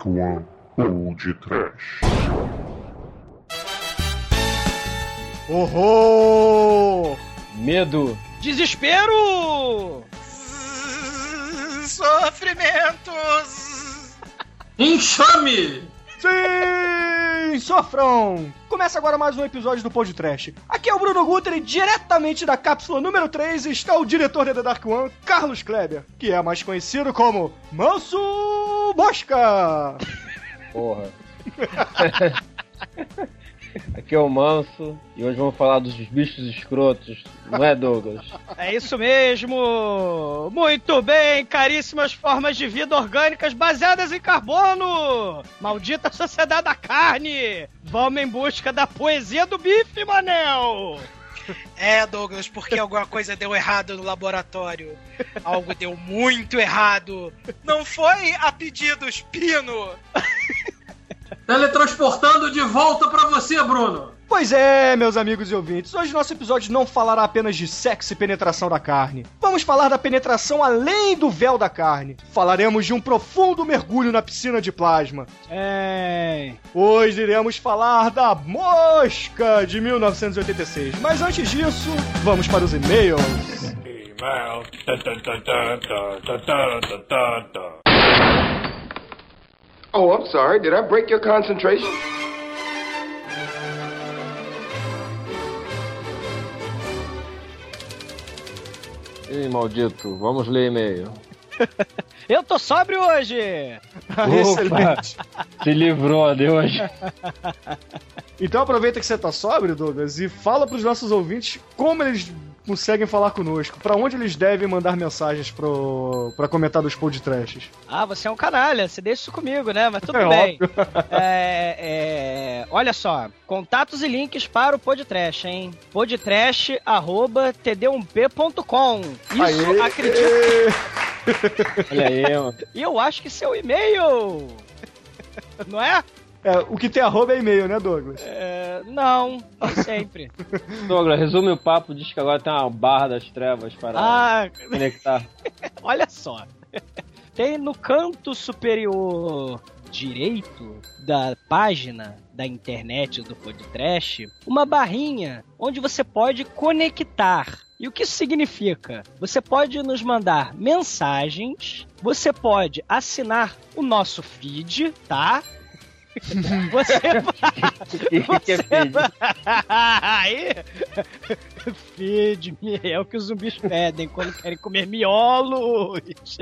Dark One ou de Trash. Horror! Medo. Desespero! Sofrimentos! Enxame! Sim, sofrão! Começa agora mais um episódio do Pod Trash. Aqui é o Bruno Guter e diretamente da cápsula número 3 está o diretor de The Dark One, Carlos Kleber, que é mais conhecido como Manso Mosca! Porra. Aqui é o Manso e hoje vamos falar dos bichos escrotos, não é, Douglas? É isso mesmo! Muito bem, caríssimas formas de vida orgânicas baseadas em carbono! Maldita sociedade da carne! Vamos em busca da poesia do bife, Manel! É, Douglas, porque alguma coisa deu errado no laboratório. Algo deu muito errado. Não foi a pedidos, Pino! Teletransportando de volta pra você, Bruno! Pois é, meus amigos e ouvintes, hoje nosso episódio não falará apenas de sexo e penetração da carne. Vamos falar da penetração além do véu da carne. Falaremos de um profundo mergulho na piscina de plasma. É. Hoje iremos falar da Mosca de 1986. Mas antes disso, vamos para os e-mails. Email. Oh, I'm sorry. Did I break your concentration? Ih, maldito, vamos ler e-mail. Eu tô sóbrio hoje! Excelente. Se livrou de hoje. Então aproveita que você tá sóbrio, Douglas, e fala pros nossos ouvintes como eles conseguem falar conosco, pra onde eles devem mandar mensagens pro, pra comentar dos podcasts. Ah, você é um canalha, você deixa isso comigo, né? Mas tudo É bem. óbvio. É, é, olha só, contatos e links para o Podtrash, hein? podtrash.td1p.com Isso, Aê! acredito. Olha aí, mano. E eu acho que seu e-mail. Não é? É, o que tem arroba é e-mail, né, Douglas? É, não, nem sempre. Douglas, resume o papo, diz que agora tem uma barra das trevas para Ah, conectar. olha só. Tem no canto superior direito da página da internet do Podtrash uma barrinha onde você pode conectar. E o que isso significa? Você pode nos mandar mensagens, você pode assinar o nosso feed, tá? Você O que é feed? Aí, feed é o que os zumbis pedem quando querem comer miolos.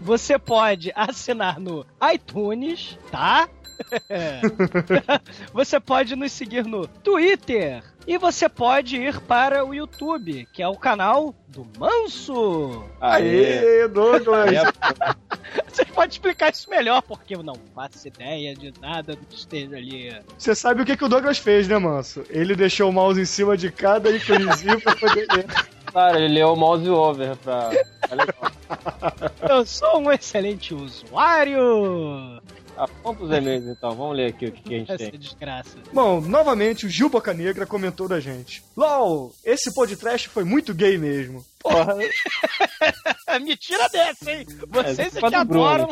Você pode assinar no iTunes, tá? Você pode nos seguir no Twitter. E você pode ir para o YouTube, que é o canal do Manso. Aê. Douglas! Você pode explicar isso melhor, porque eu não faço ideia de nada do que esteja ali. Você sabe o que, que o Douglas fez, né, Manso? Ele deixou o mouse em cima de cada íconezinho pra poder ler. Claro, ele leu o mouse over pra. Tá legal. Eu sou um excelente usuário. Ah, vamos pros e-mails então, vamos ler aqui o que, que a gente Essa tem. desgraça. Bom, novamente, o Gil Bocanegra comentou da gente. LOL, esse podcast foi muito gay mesmo. Porra, Me tira dessa, hein? Vocês É, é, que adoram.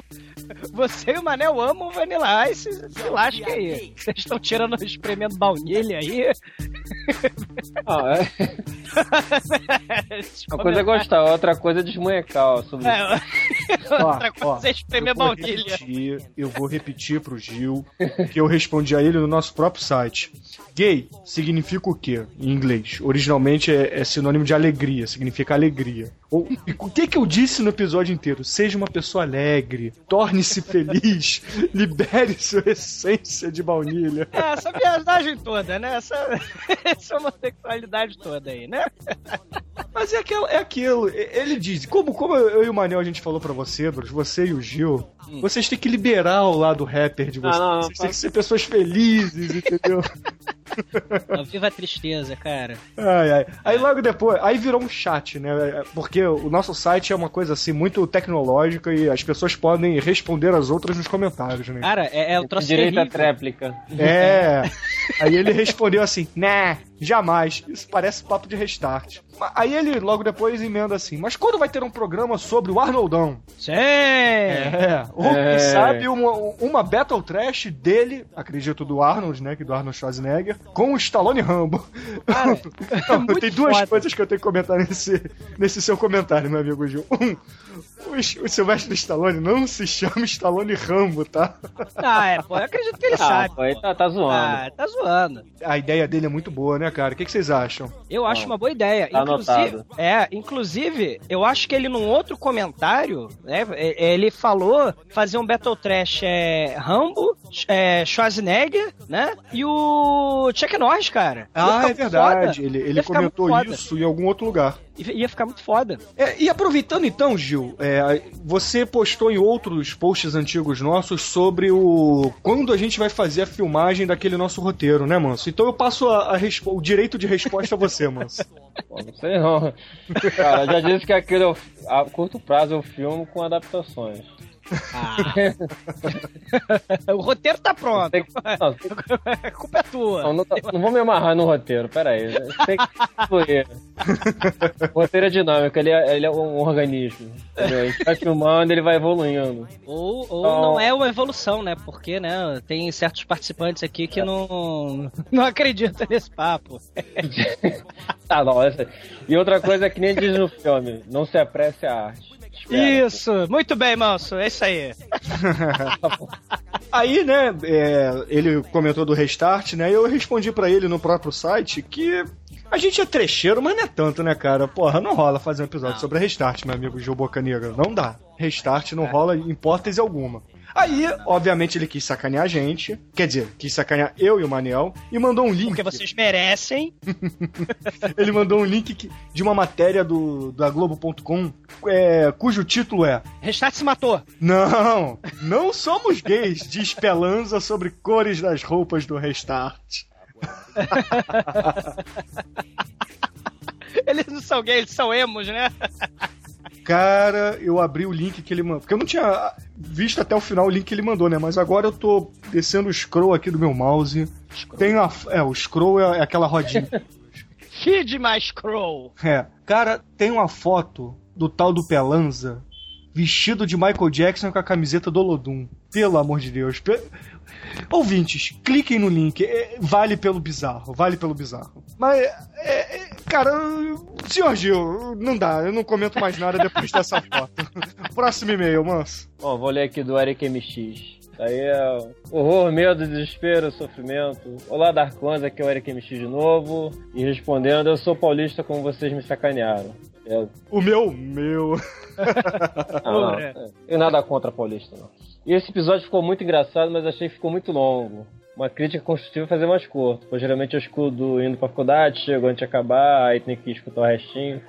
Você e o Manel amam o Vanilla Ice. Se lasca aí. Vocês estão tirando, espremendo baunilha aí. não, é, uma coisa é gostar, outra coisa é desmunhecar sobre É, Ó, outra coisa é espremer eu baunilha. repetir, eu vou repetir pro Gil que eu respondi a ele no nosso próprio site. Gay significa o quê em inglês? Originalmente é, é sinônimo de alegria, significa alegria alegria e o que que eu disse no episódio inteiro? Seja uma pessoa alegre, torne-se feliz, libere sua essência de baunilha. É, essa viagem toda, né? Essa, essa homossexualidade toda aí, né? Mas é aquilo, é aquilo. Ele diz, como, como eu e o Manel a gente falou pra você, Bruce, você e o Gil, vocês têm que liberar o lado rapper de vocês. não, não, vocês têm que ser pessoas felizes, entendeu? Não, Viva a tristeza, cara. Ai, ai. Aí logo depois, aí virou um chat, né? Porque o nosso site é uma coisa assim muito tecnológica e as pessoas podem responder as outras nos comentários, né? Cara, é, é o troço direito à. É. Aí ele respondeu assim: Né, jamais. Isso parece papo de restart. Aí ele logo depois emenda assim: Mas quando vai ter um programa sobre o Arnoldão? Sim! É. Ou quem É. sabe uma, uma Battle Trash dele, acredito do Arnold, né? Que do Arnold Schwarzenegger, com o Stallone Rambo. Cara, é Tem duas foda. coisas que eu tenho que comentar nesse, nesse seu comentário, meu amigo Gil. Um, o, o Sylvester Stallone não se chama Stallone Rambo, tá? Ah, é, pô, eu acredito que ele Ah, sabe. pô, aí tá, tá zoando. Ah, tá zoando. A ideia dele é muito boa, né, cara? O que, que vocês acham? Eu acho uma boa ideia. Tá inclusive, anotado. é, inclusive, eu acho que ele num outro comentário, né, é- ele falou fazer um Battle Trash é, Rambo, é, Schwarzenegger, né, e o Chuck Norris, cara. Ah, é verdade. foda. Ele, ele comentou isso em algum outro lugar. Ia ia ficar muito foda. É, e aproveitando então, Gil, é, você postou em outros posts antigos nossos sobre o quando a gente vai fazer a filmagem daquele nosso roteiro, né, Manso? Então eu passo a, a respo- o direito de resposta a você, Manso. Pô, não sei não. Cara, já disse que aquele eu- a curto prazo eu filmo com adaptações. Ah. o roteiro tá pronto. Que- não, tem- A culpa é tua. não, não, não vou me amarrar no roteiro, pera aí. Tem que fluir. O roteiro é dinâmico, ele é, ele é um organismo. entendeu? A gente vai filmando, ele vai evoluindo. Ou, ou Então- não é uma evolução, né? Porque, né, tem certos participantes aqui que não, não acreditam nesse papo. Tá, não, essa... E outra coisa que nem diz no filme, não se apresse a arte. Isso, muito bem, manso, é isso aí. Aí, né, é, ele comentou do restart, né? E eu respondi pra ele no próprio site que a gente é trecheiro, mas não é tanto, né, cara? Porra, não rola fazer um episódio sobre restart, meu amigo Gil Boca Negra. Não dá. Restart não rola em hipótese alguma. Aí, obviamente, ele quis sacanear a gente. Quer dizer, quis sacanear eu e o Manel. E mandou um link. Porque vocês merecem. Ele mandou um link que- de uma matéria do, da Globo.com, é, cujo título é Restart se matou. Não, não somos gays, diz Pelanza sobre cores das roupas do Restart. Eles não são gays, eles são emos, né? Cara, eu abri o link que ele mandou. Porque eu não tinha visto até o final o link que ele mandou, né? Mas agora eu tô descendo o scroll aqui do meu mouse. Tem a. É, o scroll é, é aquela rodinha. Feed mais Crow. É. Cara, tem uma foto do tal do Pelanza vestido de Michael Jackson com a camiseta do Olodum. Pelo amor de Deus. Pe- Ouvintes, cliquem no link. É, vale pelo bizarro, vale pelo bizarro. Mas, é, é, cara, senhor Gil, não dá, eu não comento mais nada depois dessa foto. Próximo e-mail, manso. Bom, vou ler aqui do Eric MX. Aí é horror, medo, desespero, sofrimento. Olá, Darklands, aqui é o Eric MX de novo. E respondendo, eu sou paulista como vocês me sacanearam. É, O meu, meu. ah, não, é. tenho nada contra paulista, não. E esse episódio ficou muito engraçado, mas achei que ficou muito longo. Uma crítica construtiva é fazer mais curto, pois geralmente eu escuto indo pra faculdade, chego antes de acabar, aí tem que escutar o restinho.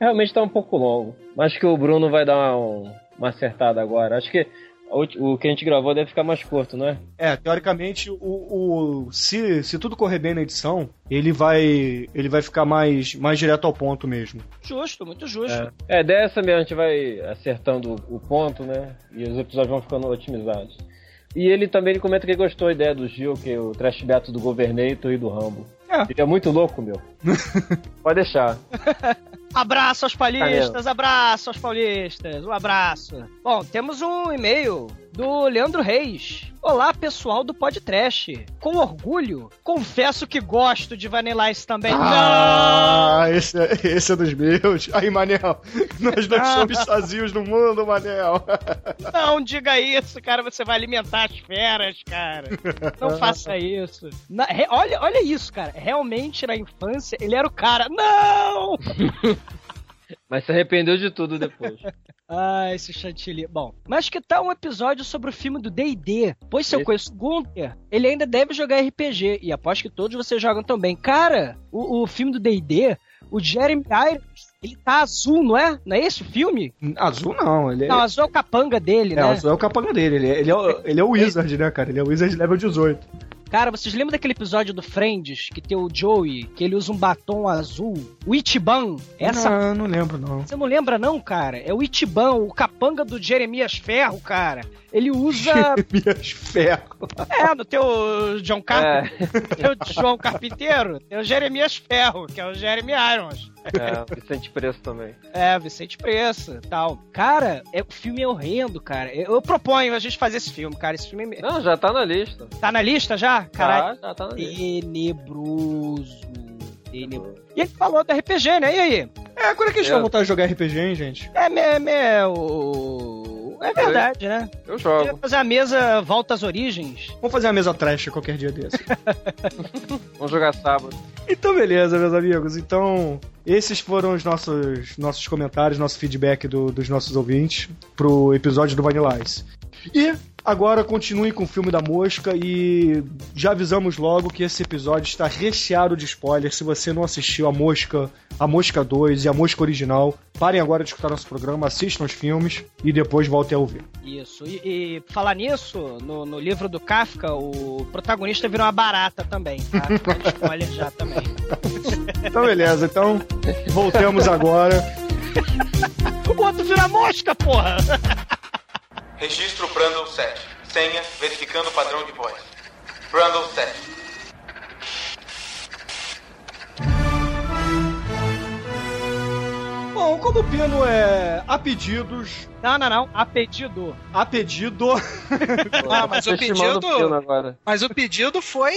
Realmente tá um pouco longo. Mas acho que o Bruno vai dar um- uma acertada agora. Acho que o que a gente gravou deve ficar mais curto, não é? É, teoricamente, o, o, se, se tudo correr bem na edição, ele vai ele vai ficar mais, mais direto ao ponto mesmo. Justo, muito justo. É, dessa mesmo a gente vai acertando o ponto, né? E os episódios vão ficando otimizados. E ele também ele comenta que gostou da ideia do Gil, que é o trash beto do Governator e do Rambo. É. Ele é muito louco, meu. Pode deixar. Abraço aos paulistas, abraço aos paulistas, um abraço. Bom, temos um e-mail do Leandro Reis. Olá, pessoal do Podcast. Com orgulho, confesso que gosto de Vanilla Ice também. Ah, esse é, esse é dos meus. Aí, Manel, nós não Ah. somos sozinhos no mundo, Manel. Não, não diga isso, cara, você vai alimentar as feras, cara. Não faça isso. Na- re- olha, olha isso, cara. Realmente, na infância, ele era o cara. Não! Mas se arrependeu de tudo depois. Ah, esse chantilly. Bom, mas que tal um episódio sobre o filme do D&D? Pois se eu Esse- conheço o Gunther, ele ainda deve jogar RPG, e aposto que todos vocês jogam também. Cara, o, o filme do D&D, o Jeremy Irons, ele tá azul, não é? Não é esse o filme? Azul não, ele é. Não, azul é o capanga dele, é, né? azul é o capanga dele. Ele é, ele é, o- ele é o Wizard, né, cara? Ele é o Wizard level 18. Cara, vocês lembram daquele episódio do Friends que tem o Joey, que ele usa um batom azul? O Ichiban. Essa. Não, não lembro, não. Você não lembra, não, cara? É o Ichiban, o capanga do Jeremias Ferro, cara. Ele usa. Minhas ferro. é, no teu John Carpenter. Teu João Carpinteiro. Tem o Jeremias Ferro, que é o Jeremy Irons. É, Vicente Preço também. É, Vicente Preço tal. Cara, é, o filme é horrendo, cara. Eu, eu proponho a gente fazer esse filme, cara. Esse filme é- Não, já tá na lista. tá na lista já? Caralho. Tá, já tá na lista. Tenebroso. Tenebroso. E ele falou do RPG, né? E aí? É, quando é que a gente É. vai voltar a jogar RPG, hein, gente? É, me, me, o... é verdade, né? Eu jogo. fazer a mesa Volta às Origens. Vamos fazer uma mesa trash qualquer dia desse. Vamos jogar sábado. Então, beleza, meus amigos. Então, esses foram os nossos, nossos comentários, nosso feedback do- dos nossos ouvintes pro episódio do Vanilla Ice. E agora continue com o filme da mosca e já avisamos logo que esse episódio está recheado de spoilers. Se você não assistiu a Mosca, a Mosca 2 e a Mosca original, parem agora de escutar nosso programa, assistam os filmes e depois voltem a ouvir. Isso. E, e falar nisso, no, no livro do Kafka, o protagonista virou uma barata também, tá? Spoiler já também. Então, beleza. Então, voltemos agora. O outro vira mosca, porra! Registro Brandon 7. Senha verificando o padrão de voz. Brandon 7. Bom, como o Pino é a pedidos, Não, não, não. A pedido. a pedido, Ah, mas o pedido- o Pino. Mas o pedido foi.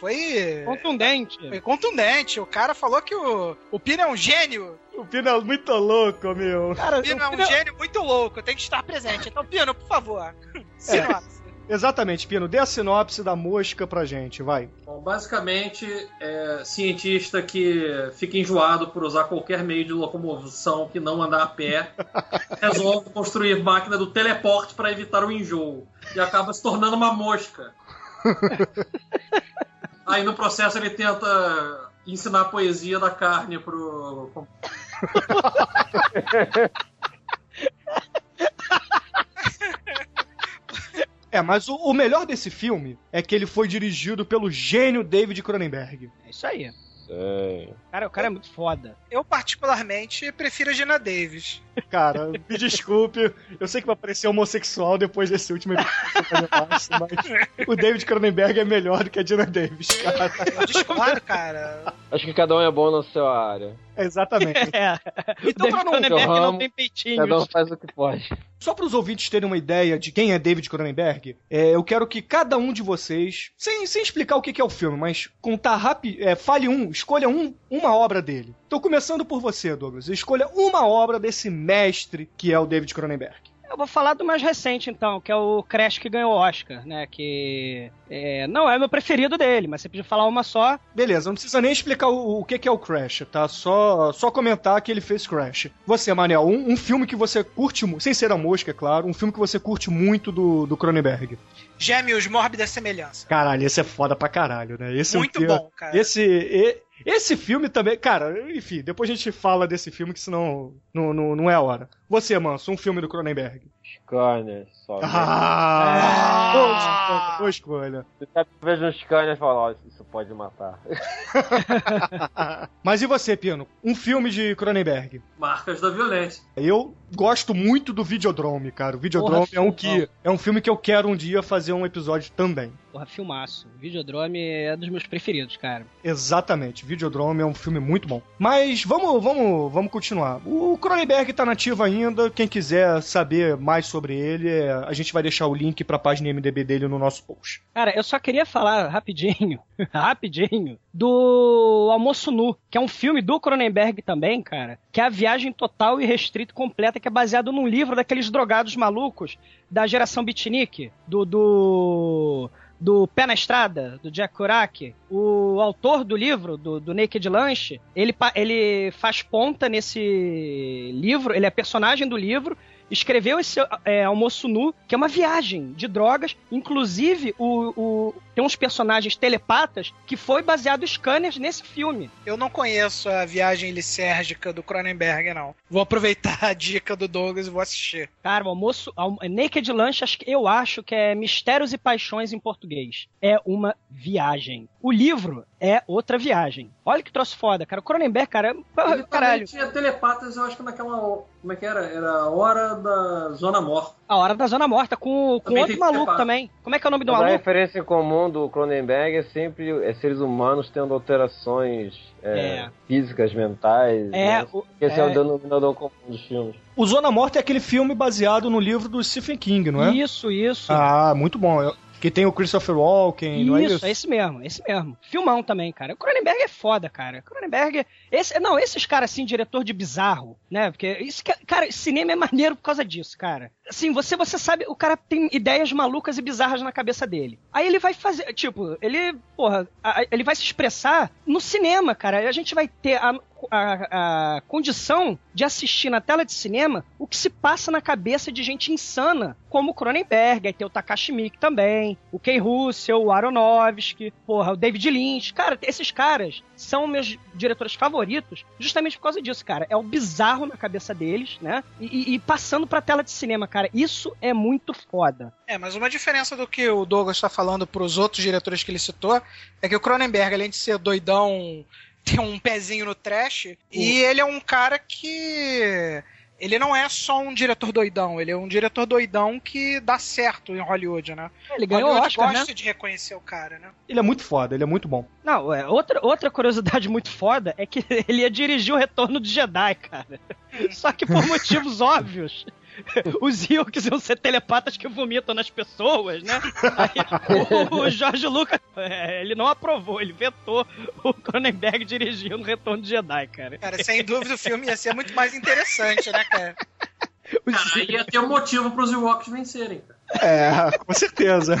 Foi. Contundente. Foi contundente. O cara falou que o, o Pino é um gênio. o Pino é muito louco, meu. Cara, O Pino é um Pino- gênio muito louco. Tem que estar presente. Então, Pino, por favor. Sinopse. Exatamente, Pino, dê a sinopse da mosca pra gente, vai. Bom, basicamente, é cientista que fica enjoado por usar qualquer meio de locomoção que não andar a pé, resolve construir máquina do teleporte para evitar o enjoo e acaba se tornando uma mosca. Aí no processo ele tenta ensinar a poesia da carne pro É, mas o, o melhor desse filme é que ele foi dirigido pelo gênio David Cronenberg. É isso aí. Sei. Cara, o cara é muito foda. Eu, particularmente, prefiro a Gina Davis. Cara, me desculpe, eu sei que vai parecer homossexual depois desse último episódio, mas o David Cronenberg é melhor do que a Dina Davis, cara. Eu discordo, cara. Acho que cada um é bom na sua área. Exatamente. É. Então, o pra David não- Cronenberg eu não tem peitinhos. Cada um faz o que pode. Só para os ouvintes terem uma ideia de quem é David Cronenberg, é, eu quero que cada um de vocês, sem, sem explicar o que que é o filme, mas contar rápido, é, fale um, escolha um, uma obra dele. Tô começando por você, Douglas. Escolha uma obra desse mestre que é o David Cronenberg. Eu vou falar do mais recente, então, que é o Crash que ganhou o Oscar, né? Que é, não é meu preferido dele, mas você podia falar uma só. Beleza, não precisa nem explicar o, o que que é o Crash, tá? Só, só comentar que ele fez Crash. Você, Manel, um, um filme que você curte, sem ser a mosca, é claro, um filme que você curte muito do, do Cronenberg. Gêmeos, mórbida semelhança. Caralho, esse é foda pra caralho, né? Esse é um Muito filme- bom, cara. Esse, e- esse filme também, cara, enfim, depois a gente fala desse filme que senão não, não, não é a hora. Você, Manso, um filme do Cronenberg. Scanner, só. Ah! Boa escolha, boa escolha. Eu vejo um scanner e falo, ó, isso pode matar. Mas e você, Pino? Um filme de Cronenberg. marcas da violência. Eu gosto muito do Videodrome, cara. O Videodrome Porra, é um que é um filme que eu quero um dia fazer um episódio também. Porra, filmaço. Videodrome é dos meus preferidos, cara. Exatamente, Videodrome é um filme muito bom. Mas vamos, vamos, vamos continuar. O Cronenberg tá nativo ainda. Quem quiser saber mais sobre ele, é, a gente vai deixar o link pra página MDB dele no nosso post. Cara, eu só queria falar rapidinho, rapidinho, do Almoço Nu, que é um filme do Cronenberg também, cara, que é a viagem total e restrita completa, que é baseado num livro daqueles drogados malucos da geração beatnik, do, do do Pé na Estrada, do Jack Kerouac, o autor do livro, do, do Naked Lunch, ele, ele faz ponta nesse livro, ele é personagem do livro, escreveu esse é, Almoço Nu, que é uma viagem de drogas. Inclusive, o, o- tem uns personagens telepatas que foi baseado em scanners nesse filme. Eu não conheço a viagem licérgica do Cronenberg, não. Vou aproveitar a dica do Douglas e vou assistir. Cara, o almoço. Al- Naked Lunch, eu acho que é Mistérios e Paixões em português. É uma viagem. O livro é outra viagem. Olha que troço foda, cara. O Cronenberg, cara. Ele Caralho. tinha telepatas, eu acho que naquela. Como é que era? Era a hora da Zona Morta. A Hora da Zona Morta, com, com Também outro maluco telepata. também. Como é que é o nome do Mas a maluco? referência em comum do Cronenberg é sempre é seres humanos tendo alterações é, É. físicas, mentais. É, né? o- Esse é. é. o denominador comum dos filmes. O Zona Morta é aquele filme baseado no livro do Stephen King, não é? Isso, isso. Ah, muito bom. Eu- Que tem o Christopher Walken, não é isso, isso? é esse mesmo, esse mesmo. Filmão também, cara. O Cronenberg é foda, cara. O Cronenberg. Esse, não, esses caras assim, diretor de bizarro, né? Porque isso, que- cara, cinema é maneiro por causa disso, cara. Assim, você, você sabe, o cara tem ideias malucas e bizarras na cabeça dele. Aí ele vai fazer, tipo, ele, porra, ele vai se expressar no cinema, cara. A gente vai ter a, a, a condição de assistir na tela de cinema o que se passa na cabeça de gente insana, como o Cronenberg, aí tem o Takashi Miike também, o Ken Russell, o Aronofsky, porra, o David Lynch. Cara, esses caras são meus diretores favoritos justamente por causa disso, cara. É o bizarro na cabeça deles, né? E, e- passando pra tela de cinema, cara. Isso é muito foda. É, mas uma diferença do que o Douglas está falando pros outros diretores que ele citou é que o Cronenberg, além de ser doidão, tem um pezinho no trash, e ele é um cara que. Ele não é só um diretor doidão, ele é um diretor doidão que dá certo em Hollywood, né? Ele ganhou o Hollywood Oscar, né? gosta de reconhecer o cara, né? Ele é muito foda, ele é muito bom. Não, é, outra, outra curiosidade muito foda é que ele ia dirigir o Retorno de Jedi, cara. Só que por motivos óbvios. Os Ewoks iam ser telepatas que vomitam nas pessoas, né? Aí, o, o Jorge Lucas, é, ele não aprovou, ele vetou o Cronenberg dirigindo o Retorno de Jedi, cara. Cara, sem dúvida o filme ia ser muito mais interessante, né, cara? Cara, aí ia ter um motivo pros Ewoks vencerem. É, com certeza.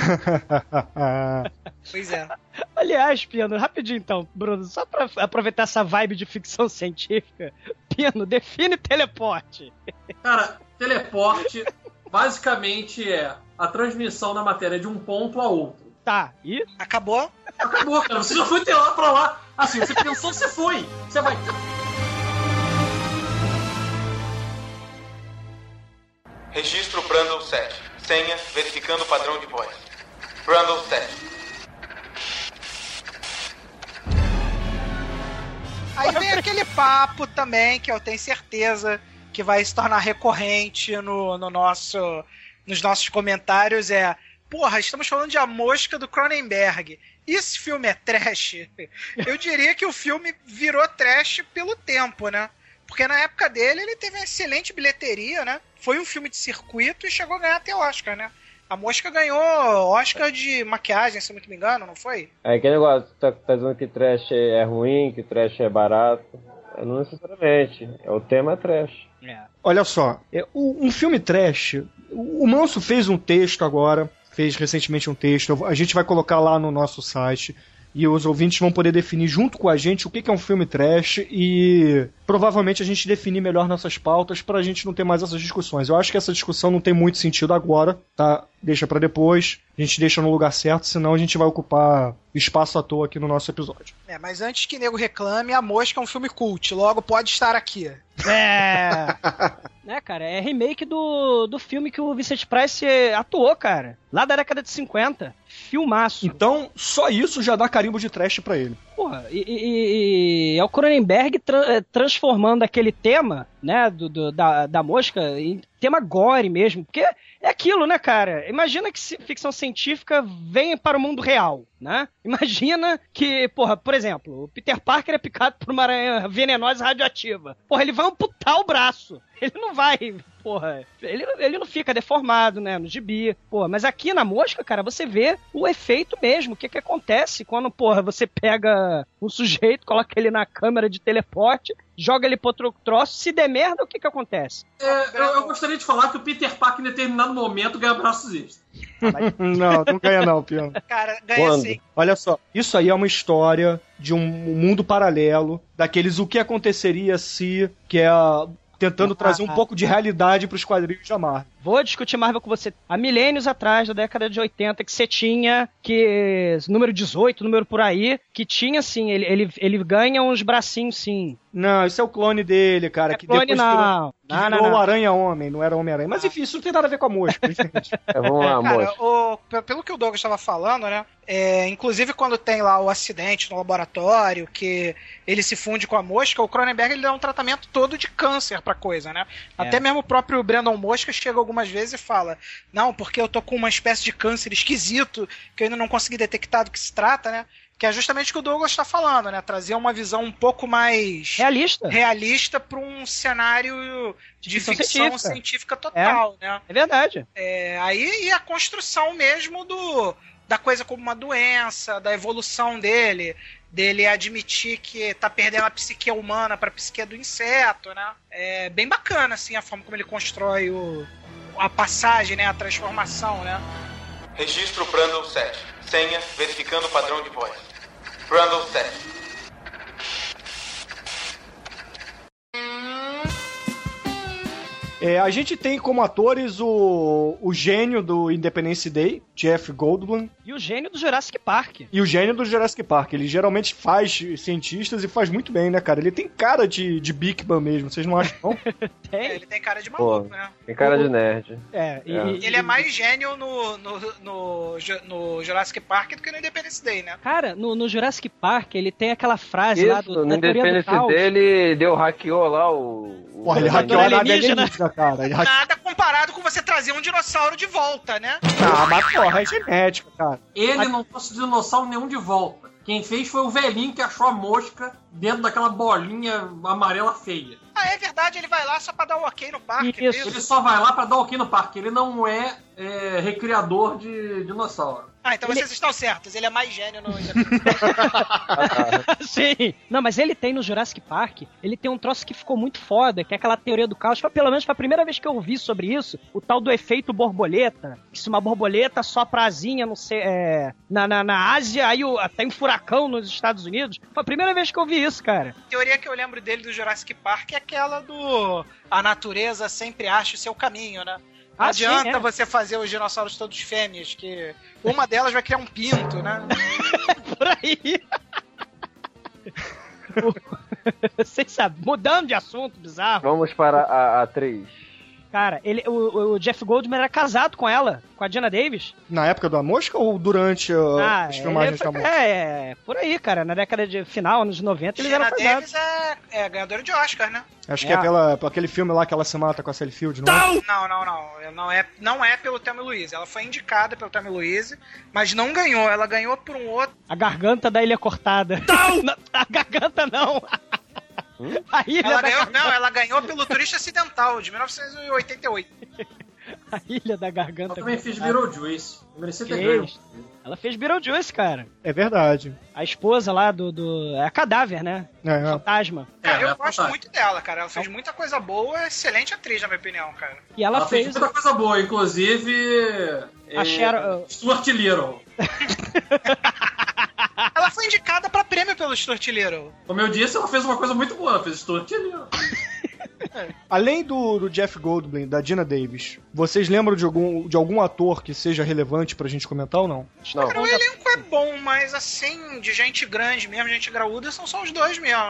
Pois é. Aliás, Piano, rapidinho então, Bruno, só pra aproveitar essa vibe de ficção científica, Piano, define teleporte. Cara, teleporte basicamente é a transmissão da matéria de um ponto a outro. Tá, e? Acabou? Acabou, cara. Você já foi de lá pra lá. Assim, você pensou, você foi. Você vai. Registro Brandon 7. Senha verificando o padrão de voz. Brandon 7. Aí vem aquele papo também, que eu tenho certeza que vai se tornar recorrente no, no nosso, nos nossos comentários, é porra, estamos falando de A Mosca do Cronenberg. Esse filme é trash? Eu diria que o filme virou trash pelo tempo, né? Porque na época dele ele teve uma excelente bilheteria, né? Foi um filme de circuito e chegou a ganhar até Oscar, né? A Mosca ganhou Oscar de maquiagem, se eu não me engano, não foi? É aquele negócio, tá, tá dizendo que trash é ruim, que trash é barato. É, Não necessariamente. É, O tema é trash. Olha só, é, um filme trash. O Manso fez um texto agora, fez recentemente um texto. A gente vai colocar lá no nosso site. E os ouvintes vão poder definir junto com a gente o que é um filme trash e provavelmente a gente definir melhor nossas pautas pra gente não ter mais essas discussões. Eu acho que essa discussão não tem muito sentido agora, tá? Deixa pra depois. A gente deixa no lugar certo, senão a gente vai ocupar espaço à toa aqui no nosso episódio. É, mas antes que nego reclame, A Mosca é um filme cult, logo pode estar aqui. É. né, cara? É remake do, do filme que o Vincent Price atuou, cara. Lá da década de 50. Filmaço. Então, só isso já dá carimbo de trash pra ele. Porra, e, e- e é o Cronenberg tra- eh, transformando aquele tema, né, do, do- da, da mosca em tema gore mesmo. Porque é aquilo, né, cara? Imagina que ficção científica vem para o mundo real, né? Imagina que, porra, por exemplo, o Peter Parker é picado por uma aranha venenosa e radioativa. Porra, ele vai amputar o braço. Ele não vai, porra. Ele, ele não fica deformado, né, no gibi. Porra, mas aqui na mosca, cara, você vê o efeito mesmo. O que que acontece quando, porra, você pega um sujeito, coloca ele na câmera de teleporte, joga ele pro outro troço, se der merda, o que que acontece? É, eu, eu gostaria de falar que o Peter Parker, em determinado momento, ganha braços extras. não, não ganha não, Piano. Cara, ganha Quando? sim. Olha só, isso aí é uma história de um mundo paralelo, daqueles o que aconteceria se, que é a- tentando trazer um Ah, pouco de realidade pros quadrinhos da Marvel. Vou discutir Marvel com você. Há milênios atrás, da década de 80, que você tinha que. número 18, número por aí, que tinha sim, ele, ele, ele ganha uns bracinhos sim. Não, isso é o clone dele, cara. É que clone depois virou, não. que Não, virou não, não. o Aranha-Homem, não era Homem-Aranha. Mas enfim, isso não tem nada a ver com a mosca, gente. É, vamos lá, Cara, moço. o- pe- pelo que o Douglas estava falando, né? é, inclusive quando tem lá o acidente no laboratório, que ele se funde com a mosca, o Cronenberg ele dá um tratamento todo de câncer pra coisa, né? Até mesmo o próprio Brandon Mosca chega algumas vezes e fala: Não, porque eu tô com uma espécie de câncer esquisito, que eu ainda não consegui detectar do que se trata, né? Que é justamente o que o Douglas está falando, né? Trazer uma visão um pouco mais Realista. realista para um cenário de Ficção ficção científica. científica, total, né? É verdade. É, aí e a construção mesmo do da coisa como uma doença, da evolução dele, dele admitir que tá perdendo a psique humana para a psique do inseto, né? É bem bacana assim a forma como ele constrói o, a passagem, né, a transformação, né? Registro Brundle 7. Senha verificando o padrão de voz. Brundle 7. É, a gente tem como atores o, o gênio do Independence Day, Jeff Goldblum, E o gênio do Jurassic Park. e o gênio do Jurassic Park. Ele geralmente faz cientistas e faz muito bem, né, cara? Ele tem cara de, de Bigman mesmo, vocês não acham, não? É, Tem. ele tem cara de maluco, Pô. né? Tem cara de nerd. É, e, É. e- Ele é mais gênio no, no, no, no Jurassic Park do que no Independence Day, né? Cara, no, no Jurassic Park, ele tem aquela frase lá do, Isso, no Independence caos. dele, deu hackeou lá o. o Porra, ele hackeou a nave alienígena. alienígena, cara. Nada comparado com você trazer um dinossauro de volta, né? Ah, mas porra, é genética, cara. Ele não trouxe dinossauro nenhum de volta. Quem fez foi o velhinho que achou a mosca dentro daquela bolinha amarela feia. Ah, é verdade, ele vai lá só pra dar um ok no parque. Isso. Ele só vai lá pra dar o aqui no parque. Ele não é, é, recriador de dinossauro. Ah, então Ele- vocês estão certos, ele é mais gênio no Sim. Não, mas ele tem no Jurassic Park, ele tem um troço que ficou muito foda, que é aquela teoria do caos. Foi, pelo menos foi a primeira vez que eu ouvi sobre isso, o tal do efeito borboleta. Que se uma borboleta só pra asinha, não sei, é, na, na, na Ásia, aí o, tem um furacão nos Estados Unidos. Foi a primeira vez que eu ouvi isso, cara. A teoria que eu lembro dele do Jurassic Park é aquela do a natureza sempre acha o seu caminho, né? Não Ah, adianta sim, é. você fazer os dinossauros todos fêmeas, que uma delas vai criar um pinto, né? Por aí. Vocês sabem, mudando de assunto, bizarro. Vamos para a atriz. Cara, ele, o, o Jeff Goldman era casado com ela, com a Diana Davis. Na época da mosca ou durante uh, Ah, as filmagens da mosca? é, é, por aí, cara. Na década de final, anos 90, eles eram Gina casados. Davis é, é ganhadora de Oscar, né? Acho que é É. pela, por aquele filme lá que ela se mata com a Sally Field, não é? Não, não, não. Não é, não é pelo e Louise. Ela foi indicada pelo e Louise, mas não ganhou. Ela ganhou por um outro. A garganta da ilha cortada. Não! a garganta não! A ilha Ela da ganhou, garganta. não, ela ganhou pelo Turista Acidental, de 1988. A ilha da Ela garganta. também fez. Beetlejuice. Merecia ter ganho. Fez. Ela fez Beetlejuice, cara. É verdade. A esposa lá do. do é a cadáver, né? É, é. Fantasma. Cara, É, eu é gosto fantástico. muito dela, cara. Ela fez muita coisa boa, excelente atriz, na minha opinião, cara. E ela, Ela fez. fez muita coisa boa, inclusive. A é, Sharon- Stuart Little. Ela foi indicada pra prêmio pelo Stuart Little. Como eu disse, ela fez uma coisa muito boa. Ela fez Stuart Little. Além do, do Jeff Goldblum, da Dina Davis, vocês lembram de algum, de algum ator que seja relevante pra gente comentar ou não? Não. Cara, o elenco é bom, mas assim, de gente grande mesmo, gente graúda, são só os dois mesmo.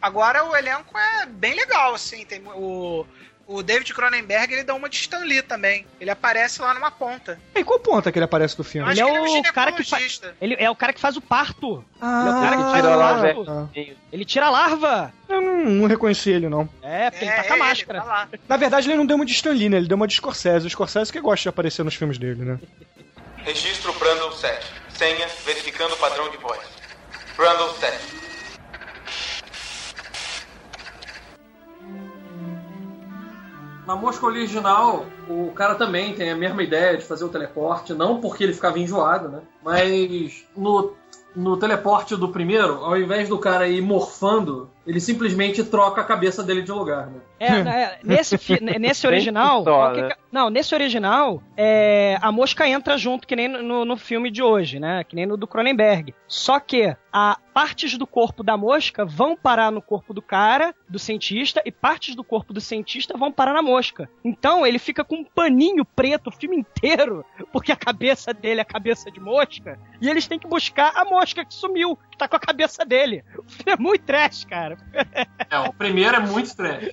Agora o elenco é bem legal, assim. Tem o, o David Cronenberg, ele dá uma de Stan Lee também. Ele aparece lá numa ponta. Em qual ponta que ele aparece do filme? Ele é que ele é um o cara que faz. Ele é o cara que faz o parto. Ah, Ele é o cara que tira lá, parto. velho. Ele tira a larva. eu não, não reconheci ele, não. É, porque ele tá com a ele, máscara. tá. Na verdade, ele não deu uma de Stan Lee, né? Ele deu uma de Scorsese. O Scorsese que gosta de aparecer nos filmes dele, né? Registro Brundle 7. Senha verificando o padrão de voz. Brundle 7. Na mosca original, o cara também tem a mesma ideia de fazer o teleporte, não porque ele ficava enjoado, né? Mas no, no teleporte do primeiro, ao invés do cara ir morfando ele simplesmente troca a cabeça dele de lugar, né? É, nesse, fi- nesse original. né? não, nesse original, é, a mosca entra junto, que nem no, no filme de hoje, né? Que nem no do Cronenberg. Só que a partes do corpo da mosca vão parar no corpo do cara, do cientista, e partes do corpo do cientista vão parar na mosca. Então ele fica com um paninho preto o filme inteiro, porque a cabeça dele é a cabeça de mosca, e eles têm que buscar a mosca que sumiu, tá com a cabeça dele. O é muito trash, cara. É, o primeiro é muito trash.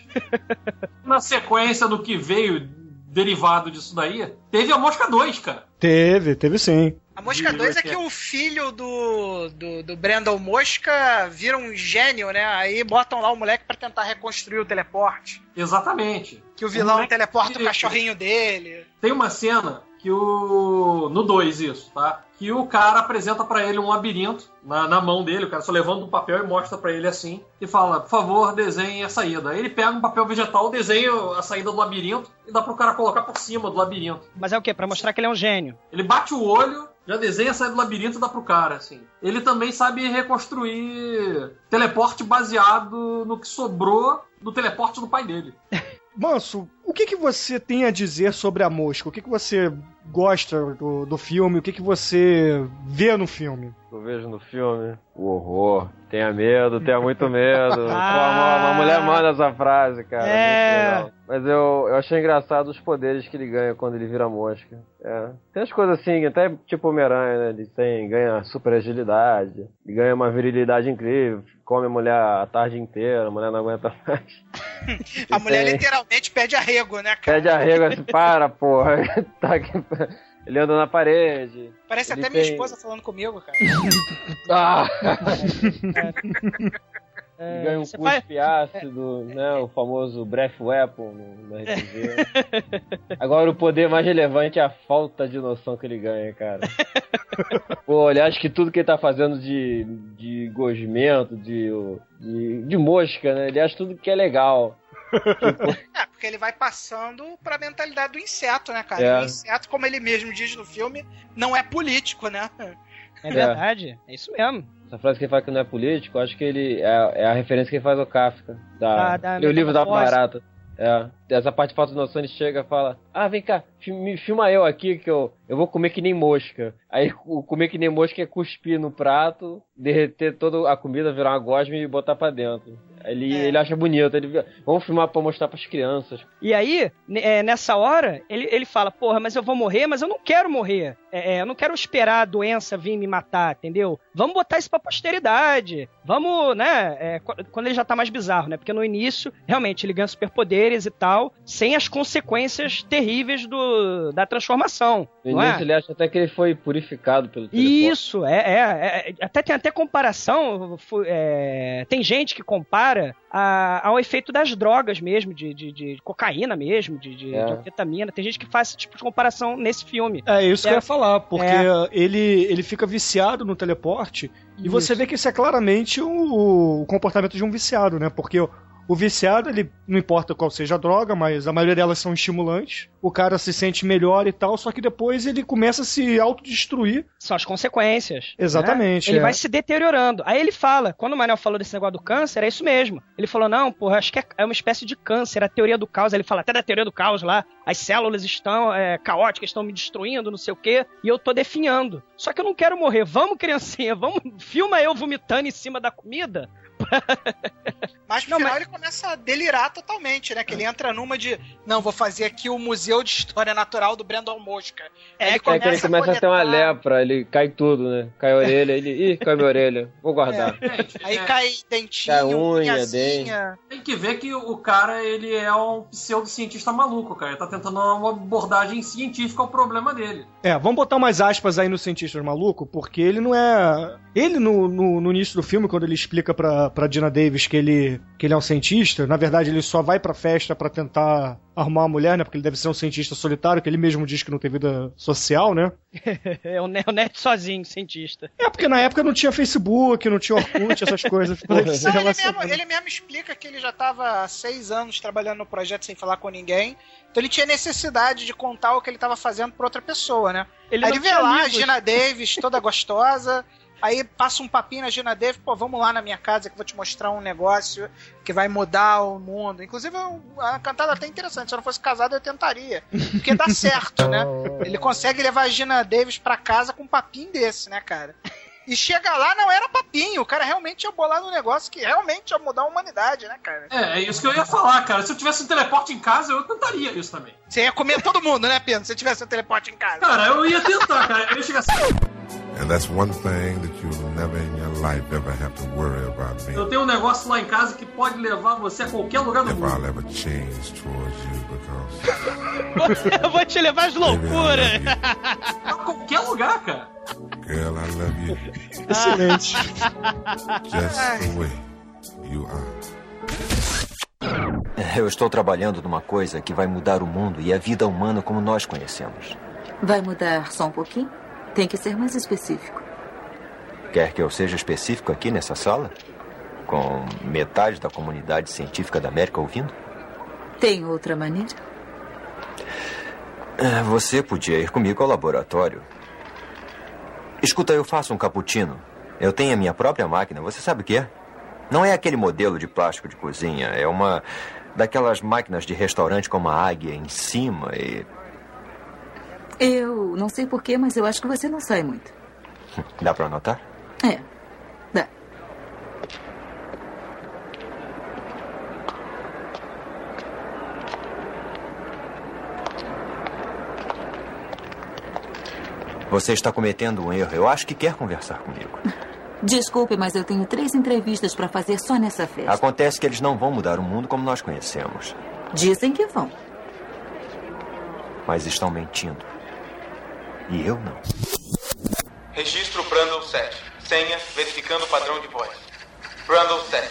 Na sequência do que veio derivado disso daí, teve a Mosca 2, cara. Teve, teve sim. A Mosca 2 é que o filho do, do, do Brandon Mosca vira um gênio, né? Aí botam lá o moleque pra tentar reconstruir o teleporte. Exatamente. Que o vilão moleque teleporta o que- cachorrinho dele. Tem uma cena que o. No 2, isso, tá? Que o cara apresenta pra ele um labirinto na, na mão dele, o cara só levanta um papel e mostra pra ele assim, e fala, por favor, desenhe a saída. Aí ele pega um papel vegetal, desenha a saída do labirinto e dá pro cara colocar por cima do labirinto. Mas é o quê? Pra mostrar que ele é um gênio. Ele bate o olho, já desenha a saída do labirinto e dá pro cara, assim. Ele também sabe reconstruir teleporte baseado no que sobrou do teleporte do pai dele. Manso, o que, que você tem a dizer sobre a mosca? O que, que você gosta do, do filme? O que, que você vê no filme? Eu vejo no filme o horror. Tenha medo, tenha muito medo. Pô, Ah. uma, uma mulher manda essa frase, cara. É. Mas eu, eu achei engraçado os poderes que ele ganha quando ele vira mosca. É. Tem as coisas assim, até tipo Homem-Aranha, né? Ele tem, ganha super agilidade, ele ganha uma virilidade incrível, come a mulher a tarde inteira, a mulher não aguenta mais. A mulher tem- literalmente pede arrego, né, cara? Pede arrego assim, para, porra. Tá aqui- Ele anda na parede. Parece até minha tem- esposa falando comigo, cara. Ah! É, Ele ganha um faz- cuspe ácido, né? O famoso Breath Weapon no, no RPG. Agora o poder mais relevante é a falta de noção que ele ganha, cara. Pô, ele acha que tudo que ele tá fazendo de, de gosmento, de, de, de mosca, né? Ele acha tudo que é legal. É, porque ele vai passando pra mentalidade do inseto, né, cara? É. O inseto, como ele mesmo diz no filme, não é político, né? É verdade, é isso mesmo. Essa frase que ele fala que não é político, acho que ele é, é a referência que ele faz ao Kafka. Da, Ah, da leu o livro da barata. É. Essa parte de falta de noção, ele chega e fala: Ah, vem cá, me filma eu aqui que eu, eu vou comer que nem mosca. Aí o comer que nem mosca é cuspir no prato, derreter toda a comida, virar uma gosma e botar pra dentro. Ele, É. ele acha bonito. Ele, Vamos filmar pra mostrar pras crianças. E aí, é, nessa hora, ele, ele fala, porra, mas eu vou morrer, mas eu não quero morrer. É, é, eu não quero esperar a doença vir me matar, entendeu? Vamos botar isso pra posteridade. Vamos, né? é, qu- quando ele já tá mais bizarro, né? Porque no início, realmente, ele ganha superpoderes e tal, sem as consequências terríveis do, da transformação. No é? início ele acha até que ele foi purificado pelo teleporte. Isso, é, é, é- Até tem até comparação. é, tem gente que compara a- ao efeito das drogas mesmo, de, de- de cocaína mesmo, de, de, É. anfetamina. Tem gente que faz esse tipo de comparação nesse filme. É isso que É. eu ia falar, porque É. ele, ele fica viciado no teleporte e Isso. você vê que isso é claramente o, o comportamento de um viciado, né? Porque o, viciado, ele não importa qual seja a droga, mas a maioria delas são estimulantes. O cara se sente melhor e tal, só que depois ele começa a se autodestruir. São as consequências. Exatamente, né? Ele é. vai se deteriorando. Aí ele fala, quando o Manel falou desse negócio do câncer, é isso mesmo. Ele falou, não, porra, acho que é, é uma espécie de câncer, a teoria do caos. Ele fala até da teoria do caos lá, as células estão é, caóticas, estão me destruindo, não sei o quê, e eu tô definhando. Só que eu não quero morrer. Vamos, criancinha, vamos, filma eu vomitando em cima da comida. Mas no Não, final mas- ele começa a delirar totalmente, né? Que ele entra numa de. Não, vou fazer aqui o Museu de História Natural do Brandon Mosca. É, ele É que ele começa a ter uma coletar, lepra, ele cai tudo, né? Cai a orelha, ele. Ih, cai minha orelha. Vou guardar. Gente, Aí é, cai dentinho, Cai unha, unhazinha. tem que ver que o cara, ele é um pseudocientista maluco, cara. Ele tá tentando dar uma abordagem científica ao problema dele. É, vamos botar umas aspas aí no cientista maluco, porque ele não é. Ele, no, no, no início do filme, quando ele explica pra, pra Dina Davis que ele, que ele é um cientista, na verdade ele só vai pra festa pra tentar arrumar uma mulher, né? Porque ele deve ser um cientista solitário, que ele mesmo diz que não tem vida social, né? É o Ne- o Nerd sozinho, cientista. É porque na época não tinha Facebook, não tinha Orkut, essas coisas. Não, ele, mesmo, ele mesmo explica que ele já estava há seis anos trabalhando no projeto sem falar com ninguém. Então ele tinha necessidade de contar o que ele estava fazendo pra outra pessoa, né? Ele Aí ele vê lá a amigos. Gina Davis, toda gostosa, Aí passa um papinho na Gina Davis, pô, vamos lá na minha casa que eu vou te mostrar um negócio que vai mudar o mundo. Inclusive, eu- a cantada é até interessante. Se eu não fosse casado, eu tentaria. Porque dá certo, né? Ele consegue levar a Gina Davis pra casa com um papinho desse, né, cara? E chega lá, não era papinho. O cara realmente ia bolar um negócio que realmente ia mudar a humanidade, né, cara? É, é isso que eu ia falar, cara. Se eu tivesse um teleporte em casa, eu tentaria isso também. Você ia comer todo mundo, né, Pedro? Se tivesse um teleporte em casa. Cara, eu ia tentar, cara. Eu ia chegar assim. And that's one thing that you'll never in your life ever have to worry about me. Eu tenho um negócio lá em casa que pode levar você a qualquer lugar do If mundo. I'll ever change towards you because Eu vou te levar às loucuras. Pra qualquer lugar, cara. Girl, I love you Excelente. just the way you are. Eu estou trabalhando numa coisa que vai mudar o mundo e a vida humana como nós conhecemos. Vai mudar só um pouquinho? Tem que ser mais específico. Quer que eu seja específico aqui nessa sala? Com metade da comunidade científica da América ouvindo? Tem outra maneira? Ah, Você podia ir comigo ao laboratório. Escuta, eu faço um cappuccino. Eu tenho a minha própria máquina, você sabe o que é? Não é aquele modelo de plástico de cozinha, é uma daquelas máquinas de restaurante com uma águia em cima e. Eu não sei porquê, mas eu acho que você não sai muito. Dá pra anotar? É. Dá. Você está cometendo um erro. Eu acho que quer conversar comigo. Desculpe, mas eu tenho três entrevistas para fazer só nessa festa. Acontece que eles não vão mudar o mundo como nós conhecemos, Dizem que vão. mas estão mentindo. E eu não. Registro Brandle 7. Senha verificando o padrão de voz. Brandle 7.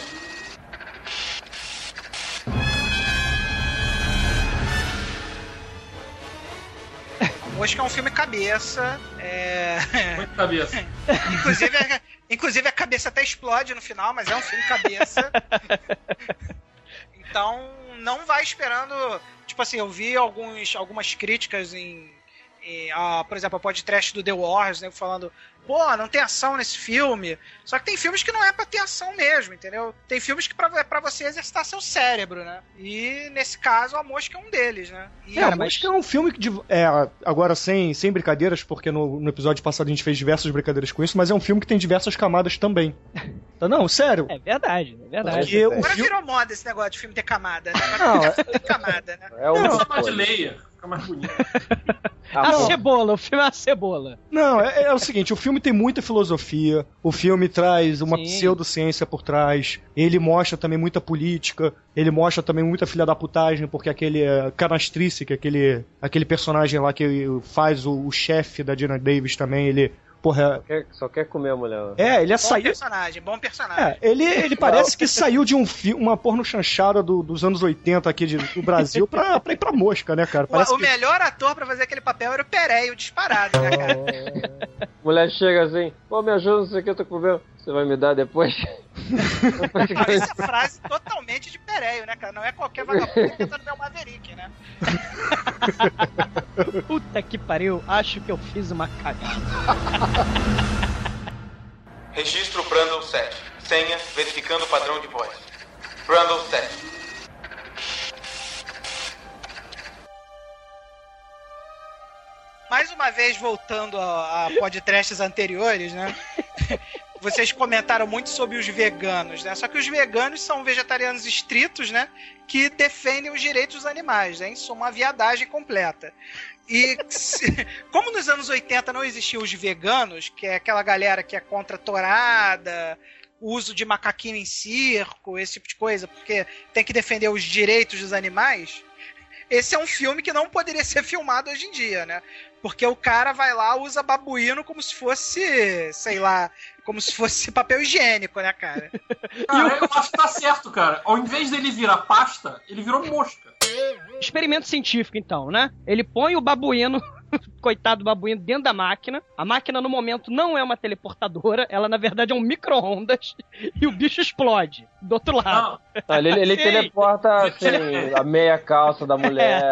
Hoje que é um filme cabeça. É... Muito cabeça. inclusive, a- inclusive a cabeça até explode no final, mas é um filme cabeça. Então não vai esperando. Tipo assim, eu vi alguns, algumas críticas em. Ah, por exemplo, a podcast do The Wars, né? Falando, pô, não tem ação nesse filme. Só que tem filmes que não é pra ter ação mesmo, entendeu? Tem filmes que pra, é pra você exercitar seu cérebro, né? E nesse caso, a mosca é um deles, né? E É, mas que é um filme que. É, agora sem, sem brincadeiras, porque no, no episódio passado a gente fez diversas brincadeiras com isso, mas é um filme que tem diversas camadas também. Tá, Não, sério. É verdade, é verdade. Porque o Agora filme. virou moda esse negócio de filme ter camada, né? Agora Não, ter camada, né? É o Não, de leia. Fica mais bonito. A não. cebola, o filme é a cebola. Não, é, é o seguinte, o filme tem muita filosofia, o filme traz uma Sim. pseudociência por trás, ele mostra também muita política, ele mostra também muita filha da putagem, porque aquele é, canastrice, que é aquele, aquele personagem lá que faz o, o chefe da Dina Davis também, ele, porra, Quer- Só quer comer a mulher. é, ele é Bom sair... personagem, bom personagem. É, ele, ele parece que saiu de um fi uma porno chanchada do- dos anos 80 aqui de- do Brasil pra, pra ir pra mosca, né, cara? O, Parece o que... melhor ator pra fazer aquele papel era o Pereio, disparado, né, cara? Mulher chega assim, pô, me ajuda, não sei o que eu tô comendo. Você vai me dar depois? Essa é frase totalmente de Pereio, né, cara? Não é qualquer vagabundo tentando ver o Maverick, né? Puta que pariu, acho que eu fiz uma cagada. Registro Brandle 7. Senha verificando o padrão de voz. Brandle 7. Mais uma vez, voltando a, a podcasts anteriores, né? Vocês comentaram muito sobre os veganos, né? Só que os veganos são vegetarianos estritos, né? Que defendem os direitos dos animais, né? É uma viadagem completa. E como nos anos 80 não existiam os veganos, que é aquela galera que é contra a torada, uso de macaquinho em circo, esse tipo de coisa, porque tem que defender os direitos dos animais, esse é um filme que não poderia ser filmado hoje em dia, né? Porque o cara vai lá, usa babuíno como se fosse, sei lá, como se fosse papel higiênico, né, cara? Cara, eu acho que tá certo, cara. Ao invés dele virar pasta, ele virou mosca. Experimento científico, então, né? Ele põe o babuíno coitado do babuíno dentro da máquina. A máquina, no momento, não é uma teleportadora, ela, na verdade, é um micro-ondas e o bicho explode do outro lado. Ah, ele ele teleporta assim, a meia calça da mulher.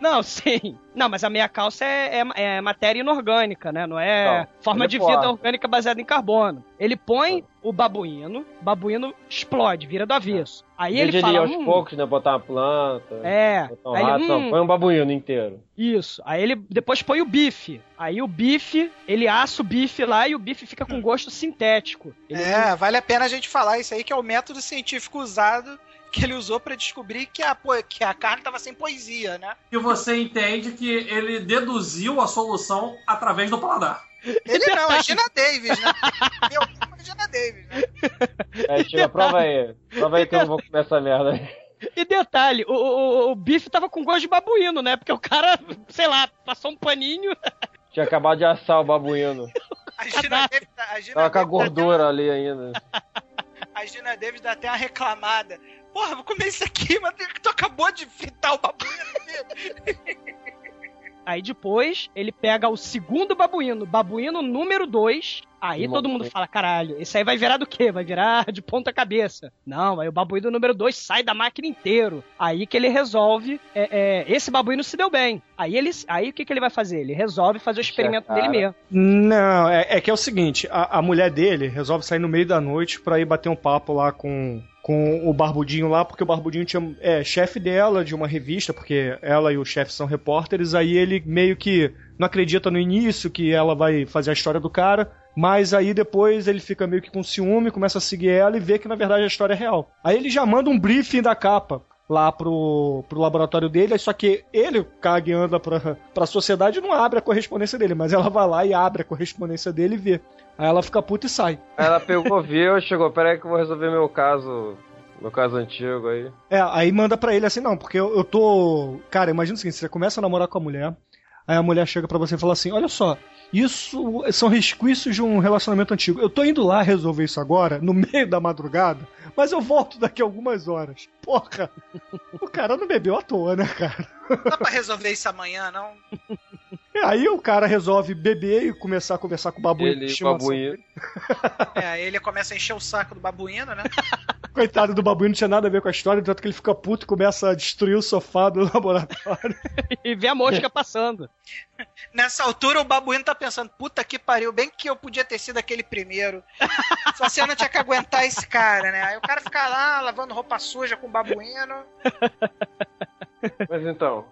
Não, sim. Não, mas a meia calça é, é- é matéria inorgânica, né? Não é Não, forma ele de vida orgânica baseada em carbono. Ele põe o babuíno, o babuíno explode, vira do avesso. Aí Ele ele ele fala. aos "Hum, poucos, né? Botar uma planta. É. Botar um Aí ele, rato, não, "Hum, põe um babuíno inteiro. Isso. Aí ele depois põe o bife. Aí o bife, ele assa o bife lá e o bife fica com gosto sintético. Ele- É, vale a pena a gente falar isso aí, que é o método científico usado que ele usou pra descobrir que a, que a carne tava sem poesia, né? E você entende que ele deduziu a solução através do paladar. Ele não, é Gina Davis, né? Meu, é Gina Davis, né? Aí chega, prova aí. Prova aí que eu não vou comer essa merda aí. E detalhe, o, o, o bife tava com gosto de babuíno, né? Porque o cara, sei lá, passou um paninho. Tinha acabado de assar o babuíno. A Gina Davis, a Gina Tava com a dá gordura ali ainda. a Gina Davis dá até uma reclamada. Porra, vou comer isso aqui, mas tu acabou de fritar o babuíno. Aí depois ele pega o segundo babuíno, babuíno número 2. Aí Uma todo mundo fala: caralho, esse aí vai virar do quê? Vai virar de ponta cabeça. Não, aí o babuíno número 2 sai da máquina inteiro. Aí que ele resolve: é, é, esse babuíno se deu bem. Aí ele, aí o que, que ele vai fazer? Ele resolve fazer o experimento cara. dele mesmo. Não, é, é que é o seguinte, a, a mulher dele resolve sair no meio da noite pra ir bater um papo lá com, com o Barbudinho lá, porque o Barbudinho tinha, é chefe dela de uma revista, porque ela e o chefe são repórteres, aí ele meio que não acredita no início que ela vai fazer a história do cara, mas aí depois ele fica meio que com ciúme, começa a seguir ela e vê que na verdade a história é real. Aí ele já manda um briefing da capa lá pro, pro laboratório dele, só que ele, o Kag, anda pra, pra sociedade e não abre a correspondência dele, mas ela vai lá e abre a correspondência dele e vê. Aí ela fica puta e sai. Aí ela pegou, viu, chegou, peraí que eu vou resolver meu caso. Meu caso antigo aí. É, aí manda pra ele assim, não, porque eu, eu tô. Cara, imagina o seguinte: você começa a namorar com a mulher, aí a mulher chega pra você e fala assim: olha só, isso são resquícios de um relacionamento antigo. Eu tô indo lá resolver isso agora, no meio da madrugada, mas eu volto daqui a algumas horas. Porra, o cara não bebeu à toa, né, cara? Não dá pra resolver isso amanhã, não? E aí o cara resolve beber e começar a conversar com o babuíno. Ele e babuíno. É, aí ele começa a encher o saco do babuíno, né? Coitado do babuíno, não tinha nada a ver com a história, tanto que ele fica puto e começa a destruir o sofá do laboratório. E vê a mosca passando. Nessa altura o babuíno tá pensando, puta que pariu, bem que eu podia ter sido aquele primeiro. Só se eu não tinha que aguentar esse cara, né? Aí o cara fica lá lavando roupa suja com o babuíno. Mas então.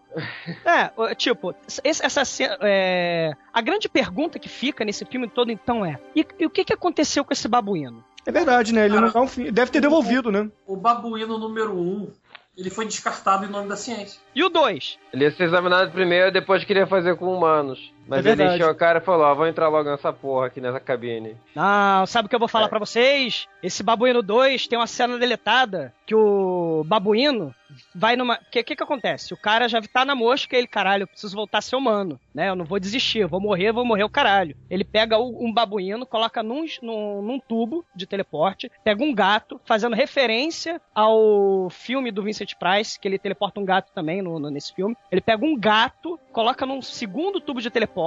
É, tipo, essa cena. é, A grande pergunta que fica nesse filme todo, então, é: e, e o que, que aconteceu com esse babuíno? É verdade, né? Ele não dá um fim. Deve ter devolvido, né? O babuíno número 1, um, ele foi descartado em nome da ciência. E o 2? Ele ia ser examinado primeiro e depois queria fazer com humanos. Mas É ele encheu a cara e falou: Ó, vou entrar logo nessa porra aqui nessa cabine. Não, sabe o que eu vou falar É. pra vocês? Esse Babuíno 2 tem uma cena deletada que o babuíno vai numa. O que, que que acontece? O cara já tá na mosca e ele, caralho, eu preciso voltar a ser humano, né? Eu não vou desistir, vou morrer, vou morrer o caralho. Ele pega o- um babuíno, coloca num, num, num tubo de teleporte, pega um gato, fazendo referência ao filme do Vincent Price, que ele teleporta um gato também no, no- nesse filme. Ele pega um gato, coloca num segundo tubo de teleporte